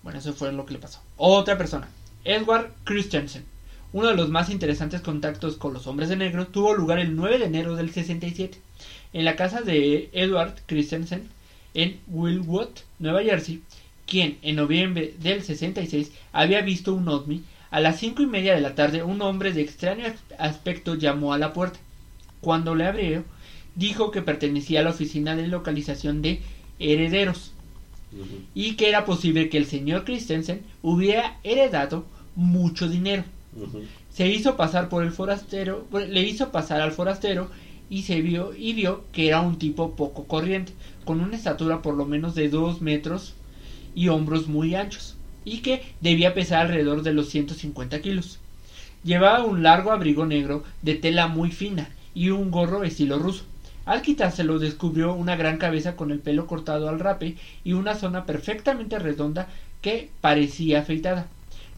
Bueno, eso fue lo que le pasó. Otra persona, Edward Christensen. Uno de los más interesantes contactos con los hombres de negro tuvo lugar el 9 de enero del 67 en la casa de Edward Christensen en Wilwood, Nueva Jersey, quien en noviembre del 66 había visto un ovni. A las cinco y media de la tarde, un hombre de extraño aspecto llamó a la puerta. Cuando le abrió, dijo que pertenecía a la oficina de localización de herederos y que era posible que el señor Christensen hubiera heredado mucho dinero. Se hizo pasar por el forastero, le hizo pasar al forastero y se vio y vio que era un tipo poco corriente, con una estatura por lo menos de dos metros y hombros muy anchos, y que debía pesar alrededor de los 150 kilos. Llevaba un largo abrigo negro de tela muy fina y un gorro estilo ruso. Al quitárselo descubrió una gran cabeza con el pelo cortado al rape y una zona perfectamente redonda que parecía afeitada.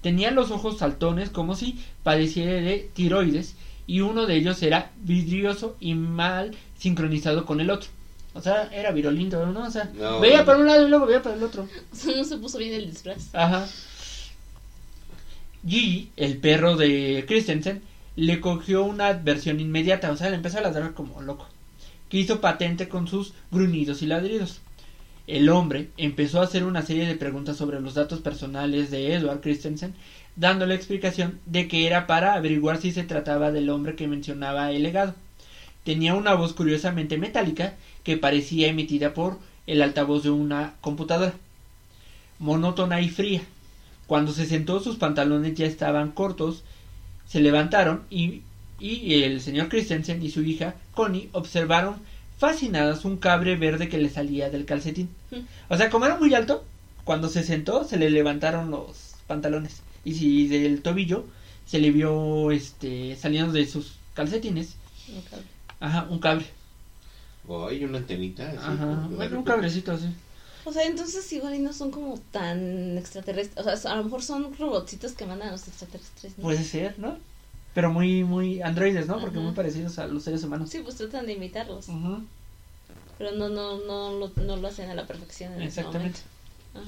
Tenía los ojos saltones como si padeciera de tiroides y uno de ellos era vidrioso y mal sincronizado con el otro. O sea, era virolindo, ¿no? O sea, No. veía para un lado y luego veía para el otro. O sea, no se puso bien el disfraz. Ajá. Gigi, el perro de Christensen, le cogió una adversión inmediata, o sea, le empezó a ladrar como loco, que hizo patente con sus gruñidos y ladridos. El hombre empezó a hacer una serie de preguntas sobre los datos personales de Edward Christensen, dándole explicación de que era para averiguar si se trataba del hombre que mencionaba el legado. Tenía una voz curiosamente metálica que parecía emitida por el altavoz de una computadora, monótona y fría. Cuando se sentó sus pantalones ya estaban cortos, se levantaron y, y el señor Christensen y su hija Connie observaron fascinadas un cabre verde que le salía del calcetín. O sea, como era muy alto, cuando se sentó se le levantaron los pantalones y si del tobillo se le vio este saliendo de sus calcetines, Ok. ajá, un cabre. O hay una antenita. así, Ajá, bueno, un cabrecito así. O sea, entonces igual y no son como tan extraterrestres. O sea, a lo mejor son robotcitos que mandan a los extraterrestres. ¿no? Puede ser, ¿no? Pero muy muy androides, ¿no? Porque Ajá. muy parecidos a los seres humanos. Sí, pues tratan de imitarlos. Pero no, no, no, lo, no lo hacen a la perfección en Exactamente. Ajá.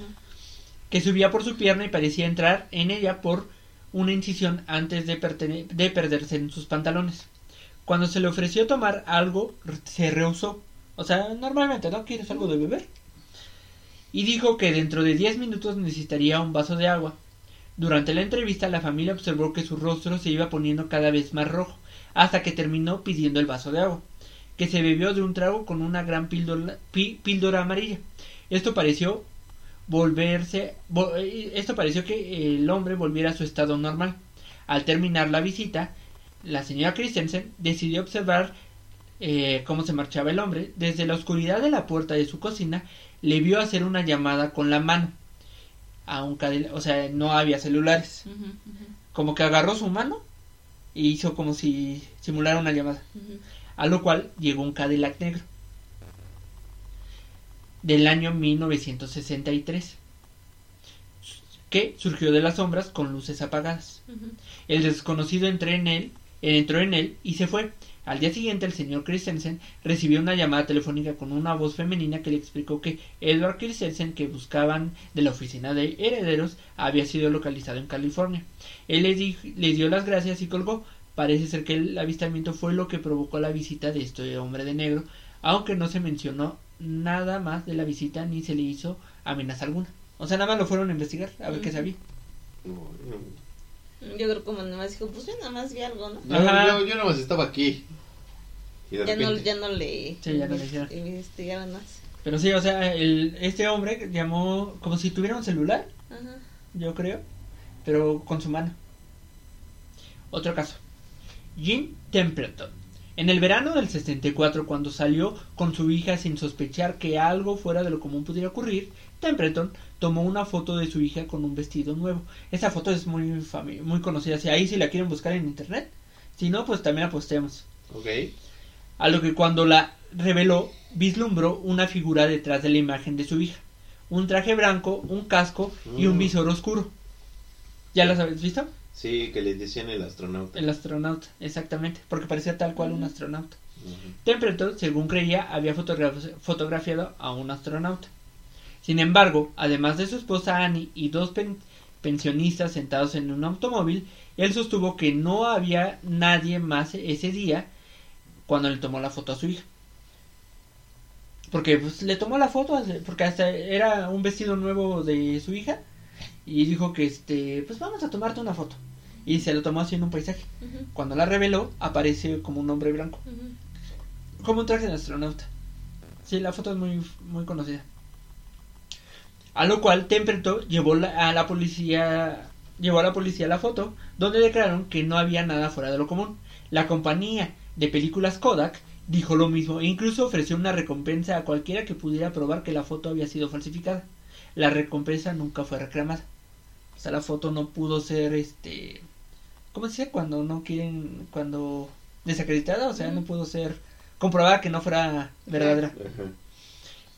que subía por su pierna y parecía entrar en ella por una incisión antes de, pertene- de perderse en sus pantalones. Cuando se le ofreció tomar algo, se rehusó. O sea, normalmente, ¿no? ¿Quieres algo de beber? Y dijo que dentro de 10 minutos necesitaría un vaso de agua. Durante la entrevista, la familia observó que su rostro se iba poniendo cada vez más rojo, hasta que terminó pidiendo el vaso de agua, que se bebió de un trago con una gran píldora, pí- píldora amarilla. Esto pareció volverse, vo- eh, esto pareció que el hombre volviera a su estado normal. Al terminar la visita, la señora Christensen decidió observar eh, cómo se marchaba el hombre. Desde la oscuridad de la puerta de su cocina, le vio hacer una llamada con la mano. A un Cadillac, o sea, no había celulares. Como que agarró su mano y hizo como si simulara una llamada. A lo cual llegó un Cadillac negro. Del año 1963. Que surgió de las sombras con luces apagadas. El desconocido entró en él entró en él y se fue. Al día siguiente el señor Christensen recibió una llamada telefónica con una voz femenina que le explicó que Edward Christensen que buscaban de la oficina de herederos había sido localizado en California. Él le, di- le dio las gracias y colgó. Parece ser que el avistamiento fue lo que provocó la visita de este hombre de negro, aunque no se mencionó nada más de la visita ni se le hizo amenaza alguna. O sea, nada más lo fueron a investigar a ver qué Ujú. sabía. Yo creo como nada más dijo, pues yo nada más vi algo, ¿no? Yo, Ajá. yo, yo nada más estaba aquí. Y de Ya no, ya no le Sí, ya no le hicieron. investigaron más. Pero sí, o sea, el, este hombre llamó como si tuviera un celular, Ajá. yo creo, pero con su mano. Otro caso. Jean Templeton. En el verano del 64, cuando salió con su hija sin sospechar que algo fuera de lo común pudiera ocurrir, Templeton tomó una foto de su hija con un vestido nuevo. Esa foto es muy muy conocida. Si ahí si la quieren buscar en internet, si no, pues también la posteamos. Ok. A lo que cuando la reveló, vislumbró una figura detrás de la imagen de su hija. Un traje blanco, un casco y un Mm. visor oscuro. ¿Ya las habéis visto? Sí, que le decían el astronauta. El astronauta, exactamente, porque parecía tal cual un astronauta. Ujú. Templeton, según creía, había fotogra- fotografiado a un astronauta. Sin embargo, además de su esposa Annie y dos pen- pensionistas sentados en un automóvil, él sostuvo que no había nadie más ese día cuando le tomó la foto a su hija. Porque pues, le tomó la foto, porque hasta era un vestido nuevo de su hija y dijo que este, pues vamos a tomarte una foto. Y se lo tomó así en un paisaje. Cuando la reveló, aparece como un hombre blanco. Como un traje de astronauta. Sí, la foto es muy, muy conocida. A lo cual Templeton llevó la- a la policía llevó a la policía la foto, donde declararon que no había nada fuera de lo común. La compañía de películas Kodak dijo lo mismo e incluso ofreció una recompensa a cualquiera que pudiera probar que la foto había sido falsificada. La recompensa nunca fue reclamada. O sea, la foto no pudo ser este ¿cómo se dice? cuando no quieren cuando desacreditada, o sea, no pudo ser comprobada que no fuera verdadera. Ajá.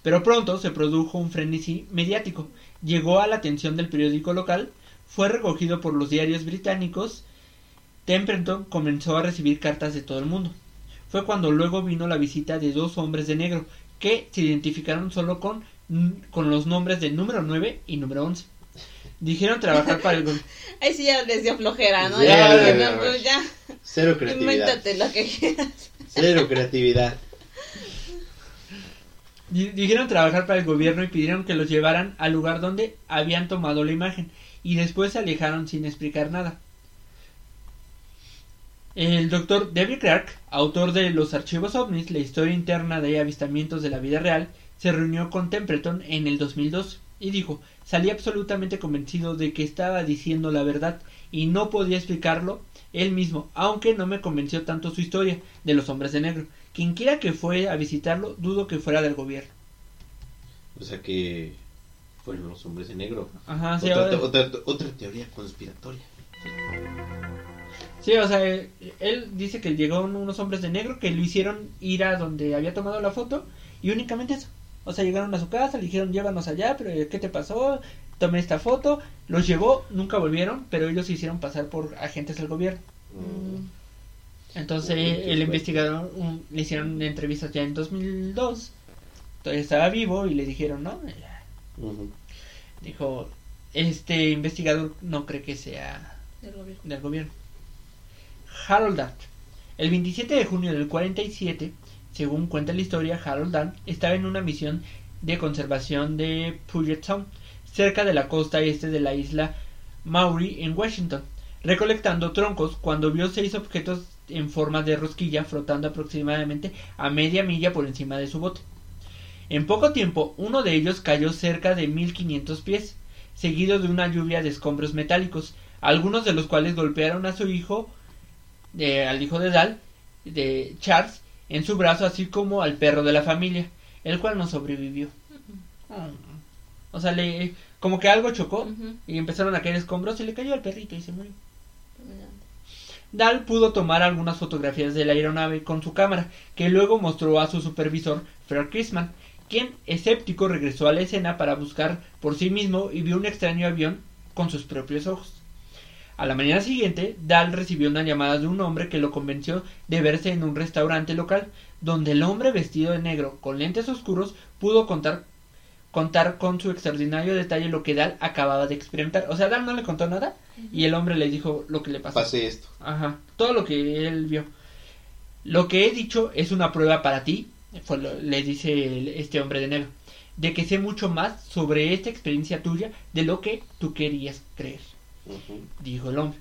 Pero pronto se produjo un frenesí mediático. Llegó a la atención del periódico local, fue recogido por los diarios británicos. Templeton comenzó a recibir cartas de todo el mundo. Fue cuando luego vino la visita de dos hombres de negro, que se identificaron solo con, con los nombres del número 9 y número 11. Dijeron trabajar para el gobierno. Ahí sí ya les dio flojera, ¿no? Ya, Ya, no, pues ya, Cero creatividad. invéntate lo que quieras. Cero creatividad. Di- Dijeron trabajar para el gobierno y pidieron que los llevaran al lugar donde habían tomado la imagen y después se alejaron sin explicar nada. El doctor David Clark, autor de Los archivos ovnis, la historia interna de avistamientos de la vida real, se reunió con Templeton en el 2002 y dijo, salí absolutamente convencido de que estaba diciendo la verdad y no podía explicarlo él mismo, aunque no me convenció tanto su historia de los hombres de negro. Quien quiera que fue a visitarlo, dudo que fuera del gobierno. O sea que fueron los hombres de negro. Ajá, sí, otra, ahora- otra, otra teoría conspiratoria. Sí, o sea, eh, él dice que llegaron unos hombres de negro que lo hicieron ir a donde había tomado la foto y únicamente eso. O sea, llegaron a su casa, le dijeron llévanos allá, pero eh, ¿qué te pasó? Tomé esta foto, los llevó, nunca volvieron, pero ellos se hicieron pasar por agentes del gobierno. Mm. Entonces Uy, el investigador un- le hicieron entrevistas ya en 2002, todavía estaba vivo y le dijeron, ¿no? Ujú. Dijo, este investigador no cree que sea Del gobierno. del gobierno. Harold Dant. El 27 de junio del 47, según cuenta la historia, Harold Dant estaba en una misión de conservación de Puget Sound, cerca de la costa este de la isla Maury en Washington, recolectando troncos cuando vio seis objetos en forma de rosquilla flotando aproximadamente a media milla por encima de su bote. En poco tiempo, uno de ellos cayó cerca de 1500 pies, seguido de una lluvia de escombros metálicos, algunos de los cuales golpearon a su hijo, eh, al hijo de Dal, de Charles, en su brazo, así como al perro de la familia, el cual no sobrevivió. O sea, le, como que algo chocó y empezaron a caer escombros y le cayó al perrito y se murió. Dahl pudo tomar algunas fotografías de la aeronave con su cámara, que luego mostró a su supervisor, Fred Chrisman, quien, escéptico, regresó a la escena para buscar por sí mismo y vio un extraño avión con sus propios ojos. A la mañana siguiente, Dahl recibió una llamada de un hombre que lo convenció de verse en un restaurante local, donde el hombre vestido de negro con lentes oscuros pudo contar contar con su extraordinario detalle lo que Dahl acababa de experimentar. O sea, Dahl no le contó nada y el hombre le dijo lo que le pasó. Pasé esto. Ajá, todo lo que él vio. Lo que he dicho es una prueba para ti, fue lo- le dice este hombre de negro, de que sé mucho más sobre esta experiencia tuya de lo que tú querías creer, Dijo el hombre.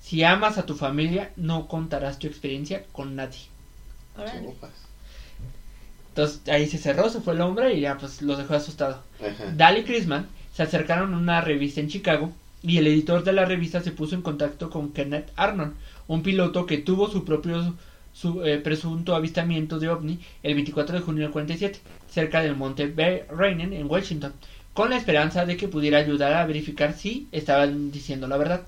Si amas a tu familia, no contarás tu experiencia con nadie. Sopas. Entonces ahí se cerró, se fue el hombre y ya pues los dejó asustado. Ajá. Dahl y Chrisman se acercaron a una revista en Chicago y el editor de la revista se puso en contacto con Kenneth Arnold, un piloto que tuvo su propio su, eh, presunto avistamiento de ovni el 24 de junio del 47 cerca del monte Bear Rainen en Washington, con la esperanza de que pudiera ayudar a verificar si estaban diciendo la verdad.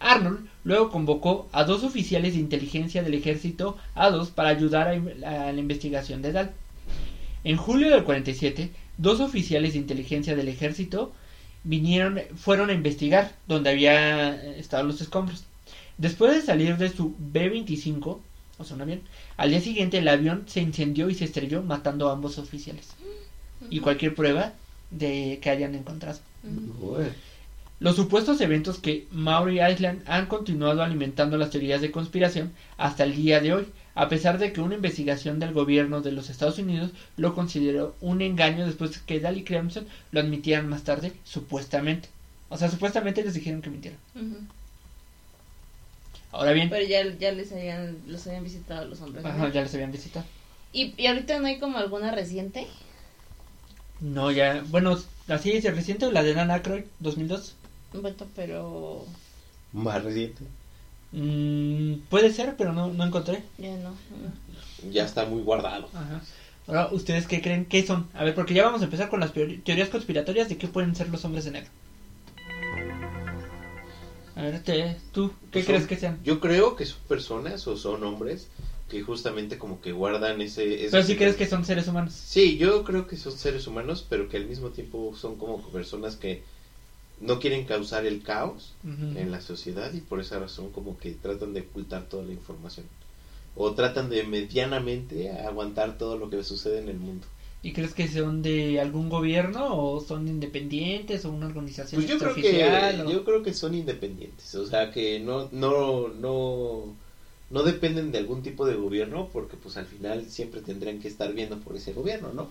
Arnold luego convocó a dos oficiales de inteligencia del ejército a dos para ayudar a, la investigación de Dahl. En julio del 47, dos oficiales de inteligencia del ejército vinieron, fueron a investigar donde había estado los escombros. Después de salir de su B-25, o sea, un avión, al día siguiente el avión se incendió y se estrelló matando a ambos oficiales. Y cualquier prueba de que hayan encontrado. Uy. Los supuestos eventos que Maury Island han continuado alimentando las teorías de conspiración hasta el día de hoy, a pesar de que una investigación del gobierno de los Estados Unidos lo consideró un engaño después que Dahl y Clemson lo admitieran más tarde, supuestamente. O sea, supuestamente les dijeron que mintieron. Ahora bien, Pero ya, ya les habían, los habían visitado los hombres. ¿no? ajá, ya les habían visitado. ¿Y, y ahorita no hay como alguna reciente. No, ya, bueno, así es el reciente, la de Dan Aykroyd, 2002. Bueno, pero Más reciente. Mm, puede ser, pero no, no encontré. ya no. no. Ya está muy guardado. Ajá. Ahora, ¿ustedes qué creen que son? A ver, porque ya vamos a empezar con las teorías conspiratorias de qué pueden ser los hombres de negro. A ver, te- ¿tú qué Pues crees son- que sean? Yo creo que son personas o son hombres que justamente como que guardan ese... ese Pero si crees que son seres humanos. Sí, yo creo que son seres humanos, pero que al mismo tiempo son como personas que no quieren causar el caos en la sociedad y por esa razón como que tratan de ocultar toda la información. O tratan de medianamente aguantar todo lo que sucede en el mundo. ¿Y crees que son de algún gobierno o son independientes o una organización Pues yo creo que o- yo creo que son independientes, o sea que no no no no dependen de algún tipo de gobierno porque pues al final siempre tendrían que estar viendo por ese gobierno, ¿no?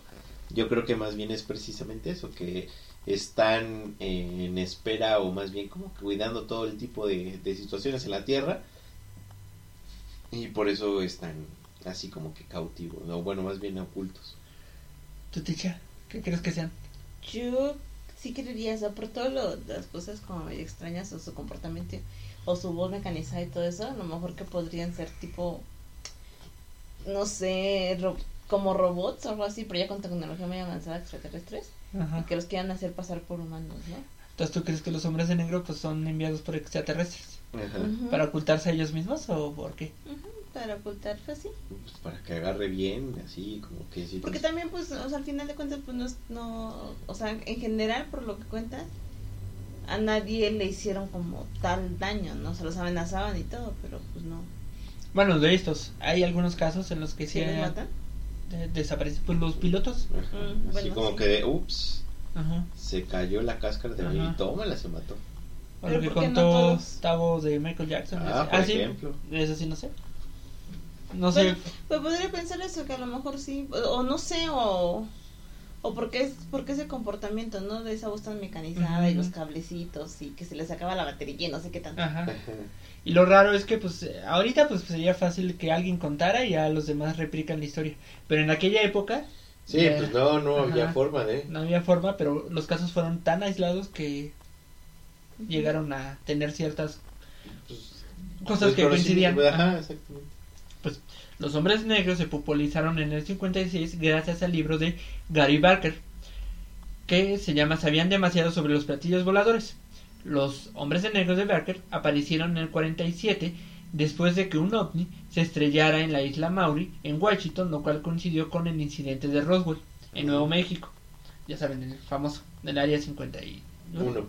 Yo creo que más bien es precisamente eso, que están en espera o más bien como que cuidando todo el tipo de, de situaciones en la Tierra y por eso están así como que cautivos, o bueno, más bien ocultos. ¿Tú, Ticha? ¿Qué crees que sean? Yo sí creería, o sea, por todas las cosas como medio extrañas o su comportamiento o su voz mecanizada y todo eso, a lo mejor que podrían ser tipo, no sé, ro- como robots o algo así, pero ya con tecnología muy avanzada extraterrestres, Ajá. y que los quieran hacer pasar por humanos, ¿no? Entonces, ¿tú crees que los hombres de negro pues son enviados por extraterrestres? Ajá. ¿Para ocultarse a ellos mismos o por qué? Para ocultar, pues sí. Pues, para que agarre bien, así como que sí. Porque también, pues, o sea, al final de cuentas, pues no, es- no, o sea, en general, por lo que cuentas, a nadie le hicieron como tal daño, ¿no? Se los amenazaban y todo, pero pues no. Bueno, de estos, hay algunos casos en los que ¿Sí sí han- matan? de- desaparecen pues los pilotos. Ajá. Mm, Así bueno, como sí. que de, ups, Ajá. se cayó la cáscara de y tómala, se mató. O Pero lo que ¿por qué no contó todos? Tavo de Michael Jackson. Ah, por sí, ejemplo. eso sí no sé. No sé. Bueno, pues podría pensar eso, que a lo mejor sí, o no sé, o, o por qué, es, por qué ese comportamiento, ¿no? De esa voz tan mecanizada y los cablecitos y que se les acaba la batería y no sé qué tanto. Ajá. Y lo raro es que, pues, ahorita, pues, sería fácil que alguien contara y ya los demás replican la historia. Pero en aquella época, Sí, Ya. pues no, no había forma de. no había forma, pero los casos fueron tan aislados que llegaron a tener ciertas Pues, cosas que conocimiento, coincidían. Ajá, Ajá. Exactamente. Los hombres negros se popularizaron en el 56 gracias al libro de Gary Barker, que se llama Sabían demasiado sobre los platillos voladores. Los hombres de negros de Barker aparecieron en el 47 después de que un ovni se estrellara en la isla Maury, en Washington, lo cual coincidió con el incidente de Roswell, en Nuevo México. Ya saben, el famoso, del área 51. Uno.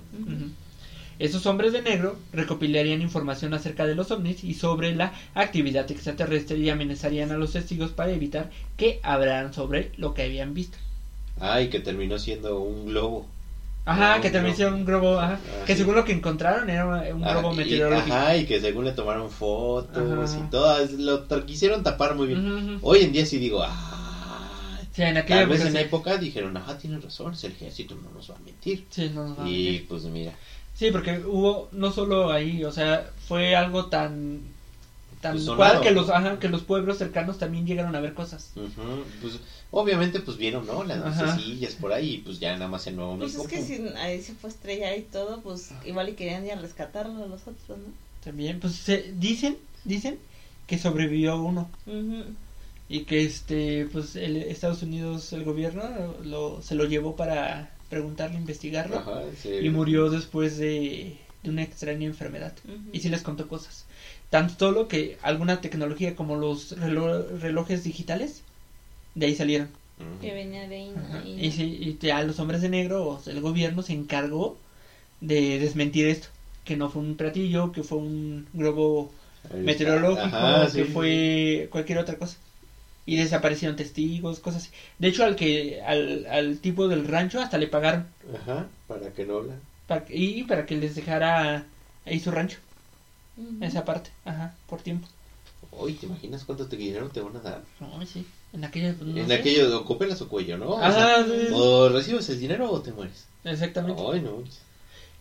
Esos hombres de negro recopilarían información acerca de los ovnis y sobre la actividad extraterrestre y amenazarían a los testigos para evitar que hablaran sobre lo que habían visto. Ay, que terminó siendo un globo. Ajá, No, que no. hicieron un globo, ajá, Ah, que sí. según lo que encontraron era un Ah, globo y- meteorológico. Ajá, y que según le tomaron fotos Ajá. y todas, lo quisieron tapar muy bien. Hoy en día sí digo, ah, Sí, en aquella tal vez época en la sí. época dijeron, ajá, tienen razón, es el ejército, no nos va a mentir. Sí, no nos va a Y mentir. pues mira, Sí, porque hubo no solo ahí, o sea, fue algo tan tan Pues cual que los ajá, que los pueblos cercanos también llegaron a ver cosas. ujú, pues obviamente pues vieron, ¿no? Las Ajá. lucecillas por ahí pues ya nada más en Nuevo Pues México. es que pum. si ahí se fue a estrellar y todo, pues igual y querían ya rescatarlo a los otros, ¿no? También, pues se, dicen, dicen que sobrevivió uno Ujú. y que este, pues el Estados Unidos, el gobierno lo, se lo llevó para preguntarle, investigarlo Ajá, sí. y murió después de, de una extraña enfermedad. Y sí les contó cosas. Tanto solo que alguna tecnología como los relo- relojes digitales, de ahí salieron. Que venía de. ¿no? Y, sí, y ya los hombres de negro, o sea, el gobierno se encargó de desmentir esto. Que no fue un platillo, que fue un globo meteorológico, Ajá, que sí. fue cualquier otra cosa. Y desaparecieron testigos, cosas así. De hecho, al que al, al tipo del rancho hasta le pagaron. Ajá, para que no habla. para y para que les dejara ahí su rancho, Ujú. esa parte. Ajá, por tiempo. Uy, ¿te imaginas cuánto te dinero te van a dar? No, sí. En aquella. pues, no en sé. aquello, o cópelas o cuello, ¿no? O, Ajá, sea, sí. o recibes el dinero o te mueres. Exactamente. Ay, no.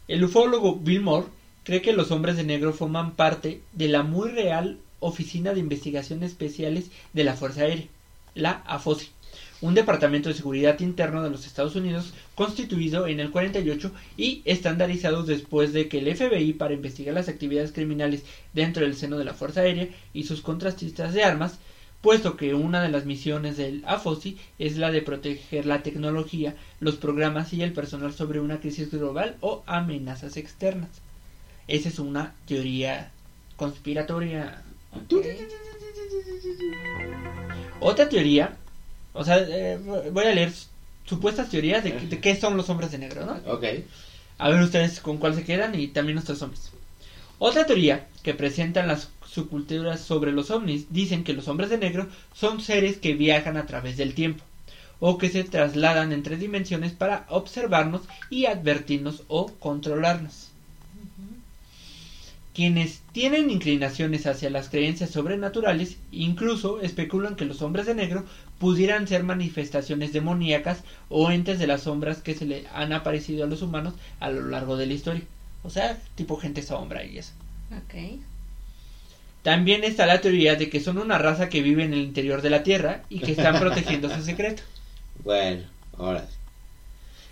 El ufólogo Bill Moore cree que los hombres de negro forman parte de la muy real Oficina de Investigaciones Especiales de la Fuerza Aérea, la AFOSI, un departamento de seguridad interno de los Estados Unidos constituido en el 48 y estandarizado después de que el FBI para investigar las actividades criminales dentro del seno de la Fuerza Aérea y sus contrastistas de armas, puesto que una de las misiones del AFOSI es la de proteger la tecnología, los programas y el personal sobre una crisis global o amenazas externas. Esa es una teoría conspiratoria. Otra teoría, o sea, eh, voy a leer supuestas teorías de, de qué son los hombres de negro, ¿no? Ok. A ver ustedes con cuál se quedan y también nuestros hombres. Otra teoría que presentan las subculturas sobre los ovnis dicen que los hombres de negro son seres que viajan a través del tiempo o que se trasladan entre dimensiones para observarnos y advertirnos o controlarnos. Quienes tienen inclinaciones hacia las creencias sobrenaturales incluso especulan que los hombres de negro pudieran ser manifestaciones demoníacas o entes de las sombras que se le han aparecido a los humanos a lo largo de la historia. O sea, tipo gente sombra y eso. Ok. También está la teoría de que son una raza que vive en el interior de la Tierra y que están protegiendo su secreto. Bueno, ahora.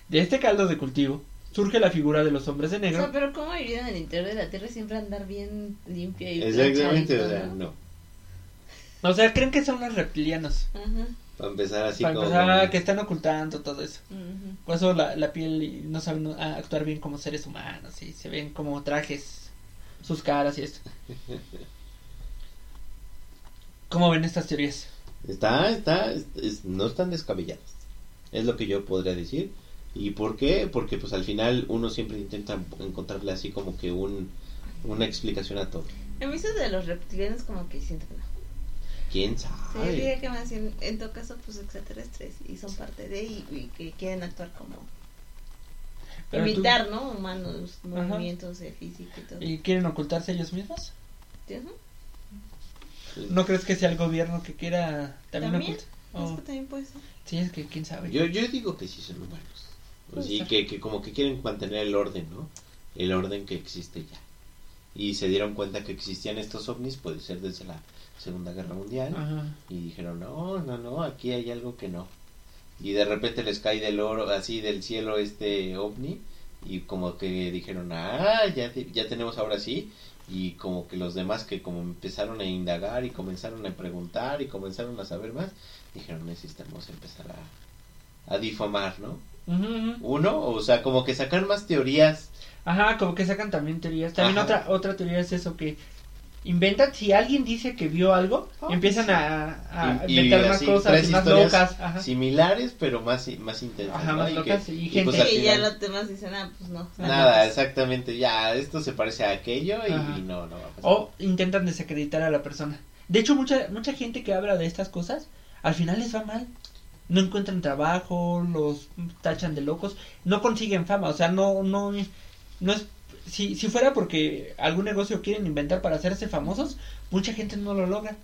De este caldo de cultivo surge la figura de los hombres de O negro. sea, pero ¿cómo vivir en el interior de la Tierra y siempre andar bien limpio y Exactamente, o sea, ¿no? no. O sea, creen que son los reptilianos. Ajá. Para empezar así Para como. empezar, que están ocultando todo eso. Por eso la, la piel y no saben actuar bien como seres humanos y se ven como trajes, sus caras y esto. ¿Cómo ven estas teorías? Está, está, es- es- no están descabelladas. Es lo que yo podría decir. ¿Y por qué? Porque pues al final uno siempre intenta encontrarle así como que un, una explicación a todo. A mí eso de los reptilianos como que siento que no. ¿Quién Sí, sabe? diría que más bien, en todo caso, pues extraterrestres y son parte de y, y que quieren actuar como Pero tú- imitar, ¿no? Humanos, Ajá. movimientos de físico y todo. ¿Y quieren ocultarse ellos mismos? Ujú. ¿No crees que sea el gobierno que quiera también, ¿También? ocultar? Oh. Es que también puede ser. Sí, es que quién sabe. Yo, yo digo que sí son humanos. Puede y que, que como que quieren mantener el orden, ¿no? El orden que existe ya. Y se dieron cuenta que existían estos ovnis, puede ser desde la Segunda Guerra Mundial. Ajá. Y dijeron, no, no, no, aquí hay algo que no. Y de repente les cae del oro, así del cielo este ovni. Y como que dijeron, ah, ya, te- ya tenemos ahora sí. Y como que los demás que como empezaron a indagar y comenzaron a preguntar y comenzaron a saber más, dijeron, necesitamos empezar a, a difamar, ¿no? Uno, o sea, como que sacar más teorías. Ajá, como que sacan también teorías. También Ajá. otra otra teoría es eso que inventan si alguien dice que vio algo, Ah, empiezan sí. a, a Y- y inventar más así, cosas más locas. Ajá. Similares, pero más, más intensas. Ajá, ¿no? más Y locas que- y y gente- pues al y ya los demás dicen, ah, pues no. Nada, exactamente, ya, esto se parece a aquello y no, no va a pasar. O intentan desacreditar a la persona. De hecho, mucha mucha gente que habla de estas cosas, al final les va mal. No encuentran trabajo, los tachan de locos, no consiguen fama, o sea, no no no es si si fuera porque algún negocio quieren inventar para hacerse famosos, mucha gente no lo logra.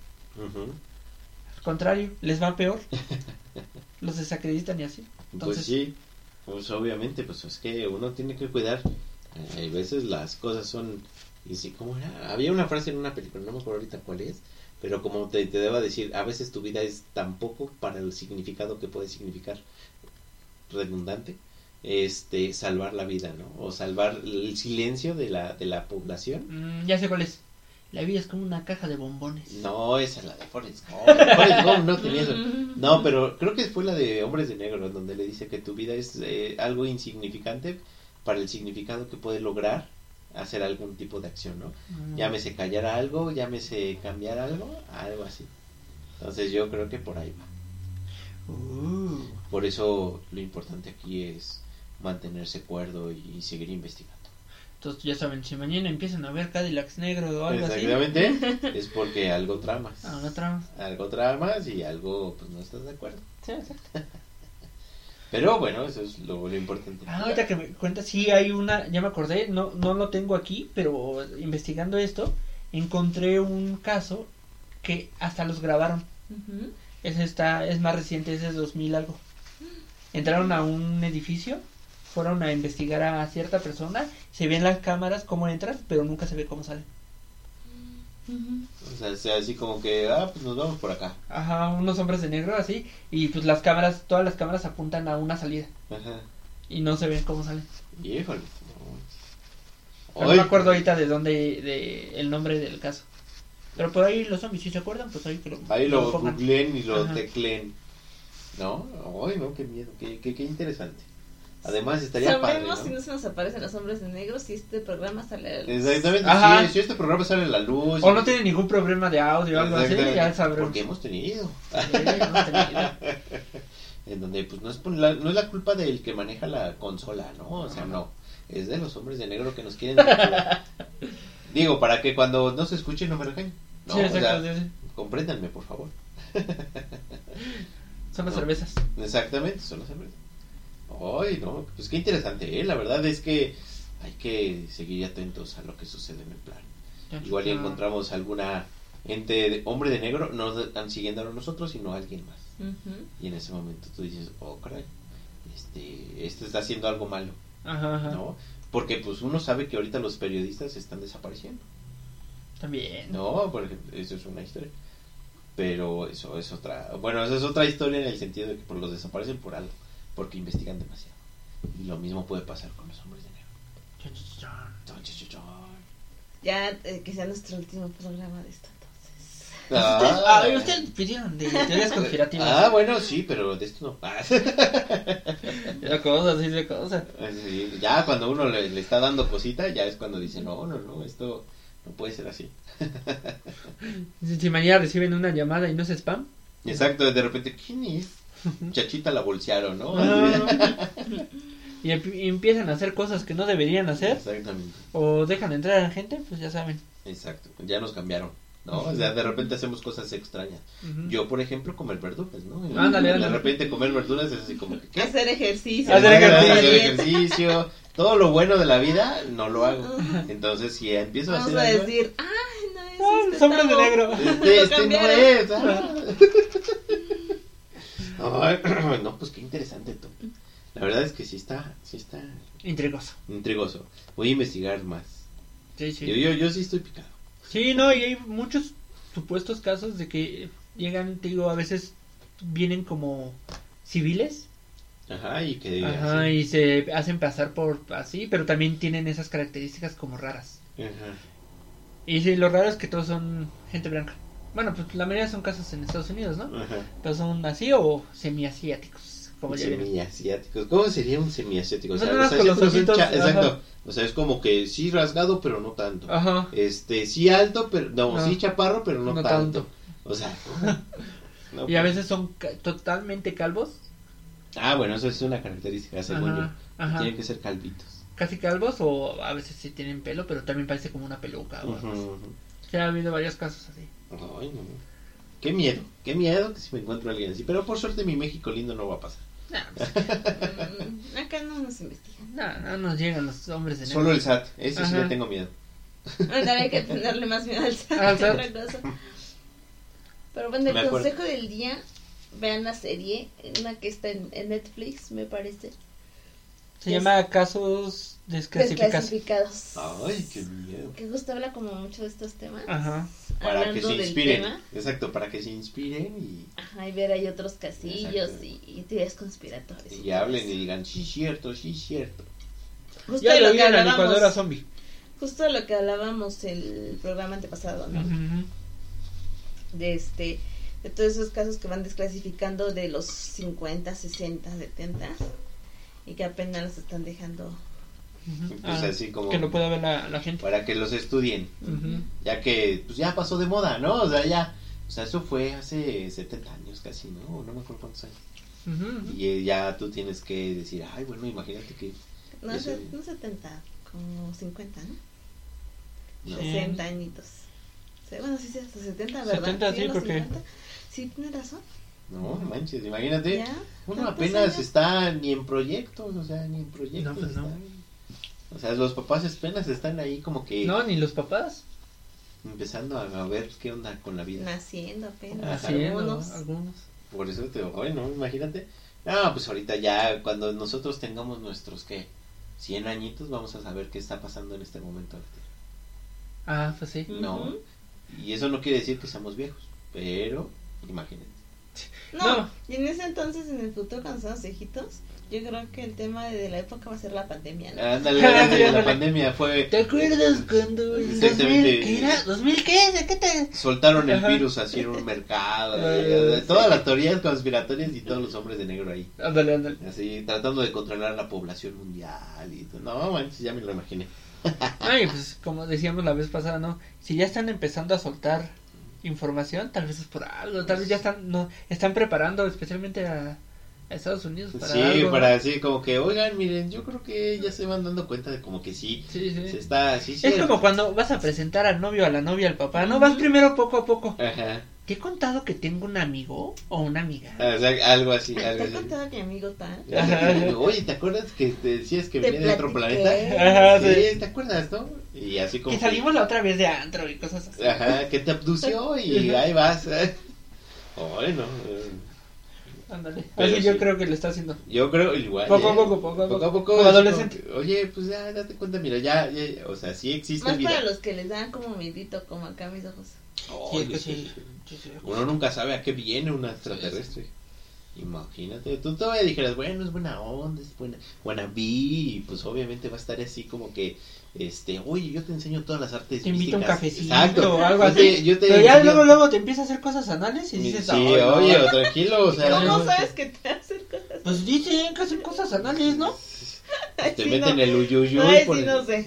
Al contrario, les va peor. Los desacreditan y así. Entonces, Pues sí, pues obviamente, pues es que uno tiene que cuidar. Eh, Hay veces las cosas son, y sí, ¿cómo era? Había una frase en una película, no me acuerdo ahorita cuál es, pero como te, te deba decir, a veces tu vida es tan poco para el significado que puede significar redundante, este, salvar la vida, ¿no? O salvar el silencio de la, de la población. mm, ya sé cuál es. La vida es como una caja de bombones. No, esa es la de Forrest Gump. Forrest Gump no tenía eso. No, pero creo que fue la de Hombres de Negro, donde le dice que tu vida es eh, algo insignificante para el significado que puede lograr hacer algún tipo de acción, ¿no? Mm. Llámese callar algo, llámese cambiar algo, algo así. Entonces yo creo que por ahí va. Uh. Por eso lo importante aquí es mantenerse cuerdo y seguir investigando. Entonces ya saben, si mañana empiezan a ver Cadillacs negro o algo así. Exactamente, es porque algo tramas. Ah, no trama. Algo tramas y algo pues no estás de acuerdo. Sí, exacto. Pero bueno, eso es lo, lo importante. Ah, ahorita que me cuenta, sí hay una, ya me acordé, no, no lo tengo aquí, pero investigando esto, encontré un caso que hasta los grabaron. Ujú. Ese está, es más reciente, ese es 2000 algo. Entraron a un edificio, fueron a investigar a cierta persona, se ven las cámaras cómo entran, pero nunca se ve cómo salen. Ujú. O sea, sea así como que, ah, pues nos vamos por acá. Ajá, unos hombres de negro así, y pues las cámaras, todas las cámaras apuntan a una salida, Ajá. y no se ven cómo salen. Híjole. No me acuerdo ahorita de dónde, de el nombre del caso. Pero por ahí los zombies, si se acuerdan, pues ahí que lo, Ahí lo pongan. googleen y lo Ajá. tecleen. ¿No? Ay, no, qué miedo, qué, qué, qué interesante. Además, estaría padre, Sabemos ¿no? si no se nos aparecen los hombres de negro si este programa sale a la luz. Exactamente, Ajá. sí, si este programa sale a la luz. O no tiene ningún problema de audio o algo así, ya sabremos. Porque hemos tenido. Sí, hemos tenido. En donde, pues, no es, la, no es la culpa del que maneja la consola, ¿no? O sea, no. Es de los hombres de negro que nos quieren. Digo, para que cuando no se escuche no me regañen. No, sí, o exacto, sea, sí, sí. compréndanme, por favor. Son las No. cervezas. Exactamente, son las cervezas. Ay, no, pues qué interesante, ¿eh? La verdad es que hay que seguir atentos a lo que sucede en el plan. Igual y encontramos alguna ente, de, hombre de negro, no nos están siguiendo a nosotros, sino a alguien más. Y en ese momento tú dices, oh, caray, este, este está haciendo algo malo, Ajá, ajá. ¿no? Porque pues uno sabe que ahorita los periodistas están desapareciendo, También. ¿no? Por ejemplo, eso es una historia. Pero eso es otra, bueno, eso es otra historia en el sentido de que por los desaparecen por algo, porque investigan demasiado. Y lo mismo puede pasar con los hombres de negro. Ya eh, que sea nuestro último programa de esto entonces. Ah, Ay, ustedes pidieron de teorías conspirativas. Ah, bueno, sí, pero de esto no. Ah, De cosas, sí, de cosas. sí, ya cuando uno le, le está dando cosita, ya es cuando dice, no, no, no, esto no puede ser así. Si, si mañana reciben una llamada y no es spam. Exacto, de repente, ¿quién es? Chachita la bolsearon, ¿no? Ah. y emp- y empiezan a hacer cosas que no deberían hacer. Exactamente, O dejan entrar a la gente, pues ya saben. exacto, ya nos cambiaron, ¿no? O sea, de repente hacemos cosas extrañas. Yo, por ejemplo, comer verduras, ¿no? Ándale, De ándale. repente comer verduras es así como que, ¿qué? Hacer ejercicio. Hacer ejercicio. Hacer ejercicio, todo lo bueno de la vida no lo hago. Entonces, si empiezo a Vamos hacer a algo, decir, ay, no es Ah, este de tabo". negro. Este, este no es. ah. Ay, no, pues qué interesante, Tom. La verdad es que sí está, sí está Intrigoso. intrigoso. Voy a investigar más. Sí, sí. Yo, yo, yo sí estoy picado. Sí, no, y hay muchos supuestos casos de que llegan, te digo, a veces vienen como civiles. Ajá, y que Ajá, así. y se hacen pasar por así, pero también tienen esas características como raras. Ajá. Y sí, lo raro es que todos son gente blanca. Bueno, pues la mayoría son casos en Estados Unidos, ¿no? Ajá. Todos son así o semiasiáticos, como. Semiasiáticos. ¿Cómo sería un semiasiático? O sea, Bueno, los con los ojitos. Exacto. O sea, es como que sí rasgado, pero no tanto. Ajá. Este, sí alto, pero no, No. sí chaparro, pero no, No tanto. tanto. O sea, no, Y a pues. veces son ca- totalmente calvos. Ah, bueno, eso es una característica, según Ajá, yo. ajá. Tienen que ser calvitos. Casi calvos o a veces sí tienen pelo, pero también parece como una peluca. o algo así. Ya ha habido varios casos así. Ay, no. Qué miedo, qué miedo que si me encuentro a alguien así. Pero por suerte mi México lindo no va a pasar. Nah, pues, Mm, Acá no nos investigan. no, no nos llegan los hombres de negro. Solo el SAT, ese sí Ajá. le tengo miedo. Ándale, hay que tenerle más miedo al SAT que otra cosa. Pero bueno, el consejo del día, vean la serie, una que está en, en Netflix, me parece. Se llama casos desclasificados. Desclasificados. Ay, qué miedo. Que justo habla como mucho de estos temas. Ajá. Para que se inspiren. tema. Exacto, para que se inspiren y, Ajá, y ver ahí otros casillos y, y teorías conspiratorias. y hablen y digan, sí, cierto, sí, cierto. Justo Ya lo lo vi que en la hablábamos, licuadora zombie. justo lo que hablábamos el programa antepasado, ¿no? Ujú. De este, de todos esos casos que van desclasificando de los 50, 60, 70 y que apenas los están dejando. Ujú. Pues Ah, así como Que lo pueda ver la, la gente. para que los estudien. Ujú. Ya que pues ya pasó de moda, ¿no? O sea, ya. O sea, eso fue hace 70 años casi, ¿no? No me acuerdo cuántos años. Ujú. Y eh, ya tú tienes que decir, ay, bueno, imagínate que. No, Eso- no 70, como 50, ¿no? No. 60 añitos. Sí, bueno, sí, sí, hasta 70, ¿verdad? 70, sí, los porque- 50. Sí, tienes razón. No, manches, imagínate. Ya. Uno ¿Cuántos apenas años? está ni en proyectos, o sea, ni en proyectos. No, pues no. están. O sea, los papás apenas están ahí como que No, ni los papás. empezando a, a ver qué onda con la vida. Naciendo apenas. Es, algunos. algunos. Por eso te digo, ay, no, imagínate. No, pues ahorita ya, cuando nosotros tengamos nuestros, ¿qué? 100 añitos, vamos a saber qué está pasando en este momento. en la Tierra. Ah, pues sí. No. Y eso no quiere decir que seamos viejos, pero imagínate. No, No. y en ese entonces, en el futuro, cuando seamos viejitos, yo creo que el tema de, la época va a ser la pandemia, ¿no? Ándale, la pandemia fue, ¿Te acuerdas cuando en Exactamente. 2000, ¿qué era? ¿2000 qué? ¿De qué te...? soltaron el Ajá. virus así en un mercado, Eh, eh, todas las teorías conspiratorias y todos los hombres de negro ahí. Ándale, ándale. Así, tratando de controlar la población mundial y todo. No, manches, ya me lo imaginé. Ay, pues como decíamos la vez pasada, ¿no? Si ya están empezando a soltar información, tal vez es por algo, tal vez ya están no están preparando especialmente a, a Estados Unidos para sí, algo. para así como que, oigan, miren, yo creo que ya se van dando cuenta de como que sí, Sí, sí. se está, sí, sí. Es como cuando vas a presentar al novio, a la novia, al papá, no vas primero poco a poco. Ajá, ¿Te he contado que tengo un amigo o una amiga? o sea, algo así, ¿Te algo he así. contado que mi amigo tal? Ajá. Oye, ¿te acuerdas que te decías que Te venía de otro planeta? Ajá, sí, sí. ¿te acuerdas, no? Y así como Que salimos la otra vez de antro y cosas así. Ajá, que te abdució y ahí vas. ¿eh? Ándale. Pero Así yo sí. creo que lo está haciendo. Yo creo igual. Poco a ¿eh? poco, poco a poco. Poco a poco. Como adolescente. que, Oye, pues ya, date cuenta, mira, ya, ya, o sea, sí existe Más vida. para los que les dan como miedito, como acá mis ojos. Ay, Sí, que sí. sí. Sí, sí. Uno nunca sabe a qué viene un extraterrestre. Imagínate, tú todavía dijeras, bueno, es buena onda, es buena, buena vi, y pues obviamente va a estar así como que, este, oye, yo te enseño todas las artes Te invito a un místicas". cafecito Exacto. o algo Yo te- así. yo te Pero ya enseño- luego, luego te empieza a hacer cosas anales y dices, sí, "Ay, no". oye, tranquilo, o sea, ¿Cómo no, sabes que te hacen cosas? Pues dicen que hacen cosas anales, ¿no? Ay, te sí, meten no. el uyuyuy Ay, por sí, el- no sé.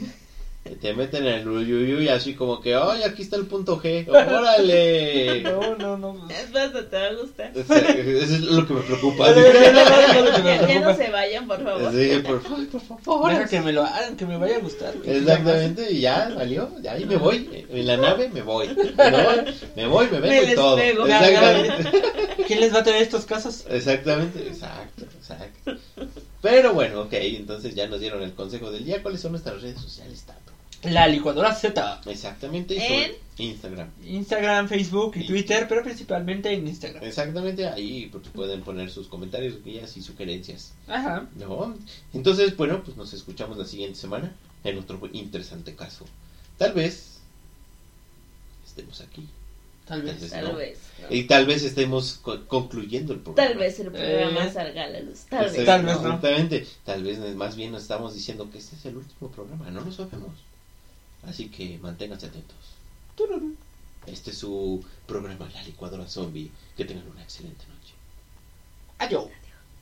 Te meten el uyuyuy así como que, ay, aquí está el punto G, órale. No, no, no. Es más, te va a gustar. Eso es lo que me preocupa. No, Ya, ya no se vayan, por favor. Sí, por favor, por favor. Deja que me lo hagan, que me vaya a gustar. Exactamente, y ya salió, ya ahí me voy, en la nave me voy, me voy, me, voy, me vengo Me y todo. Exactamente, ¿Quién les va a tener estos casos? exactamente, exacto, exacto. Pero bueno, ok, entonces ya nos dieron el consejo del día. ¿Cuáles son nuestras redes sociales? La licuadora Z. Exactamente. En- Instagram. Instagram, Facebook y Y- Twitter, pero principalmente en Instagram. Exactamente, ahí pueden poner sus comentarios, guías y sugerencias. Ajá. ¿No? Entonces, bueno, pues nos escuchamos la siguiente semana en otro interesante caso. Tal vez estemos aquí. Tal vez. Tal vez. Tal no. vez. ¿no? Y tal vez estemos co- concluyendo el programa. Tal vez el programa Eh. salga a la luz. Tal vez. Tal vez no. Exactamente. Tal vez más bien nos estamos diciendo que este es el último programa, no lo sabemos. Así que manténganse atentos. Este es su programa La Licuadora Zombie. Que tengan una excelente noche. Adiós.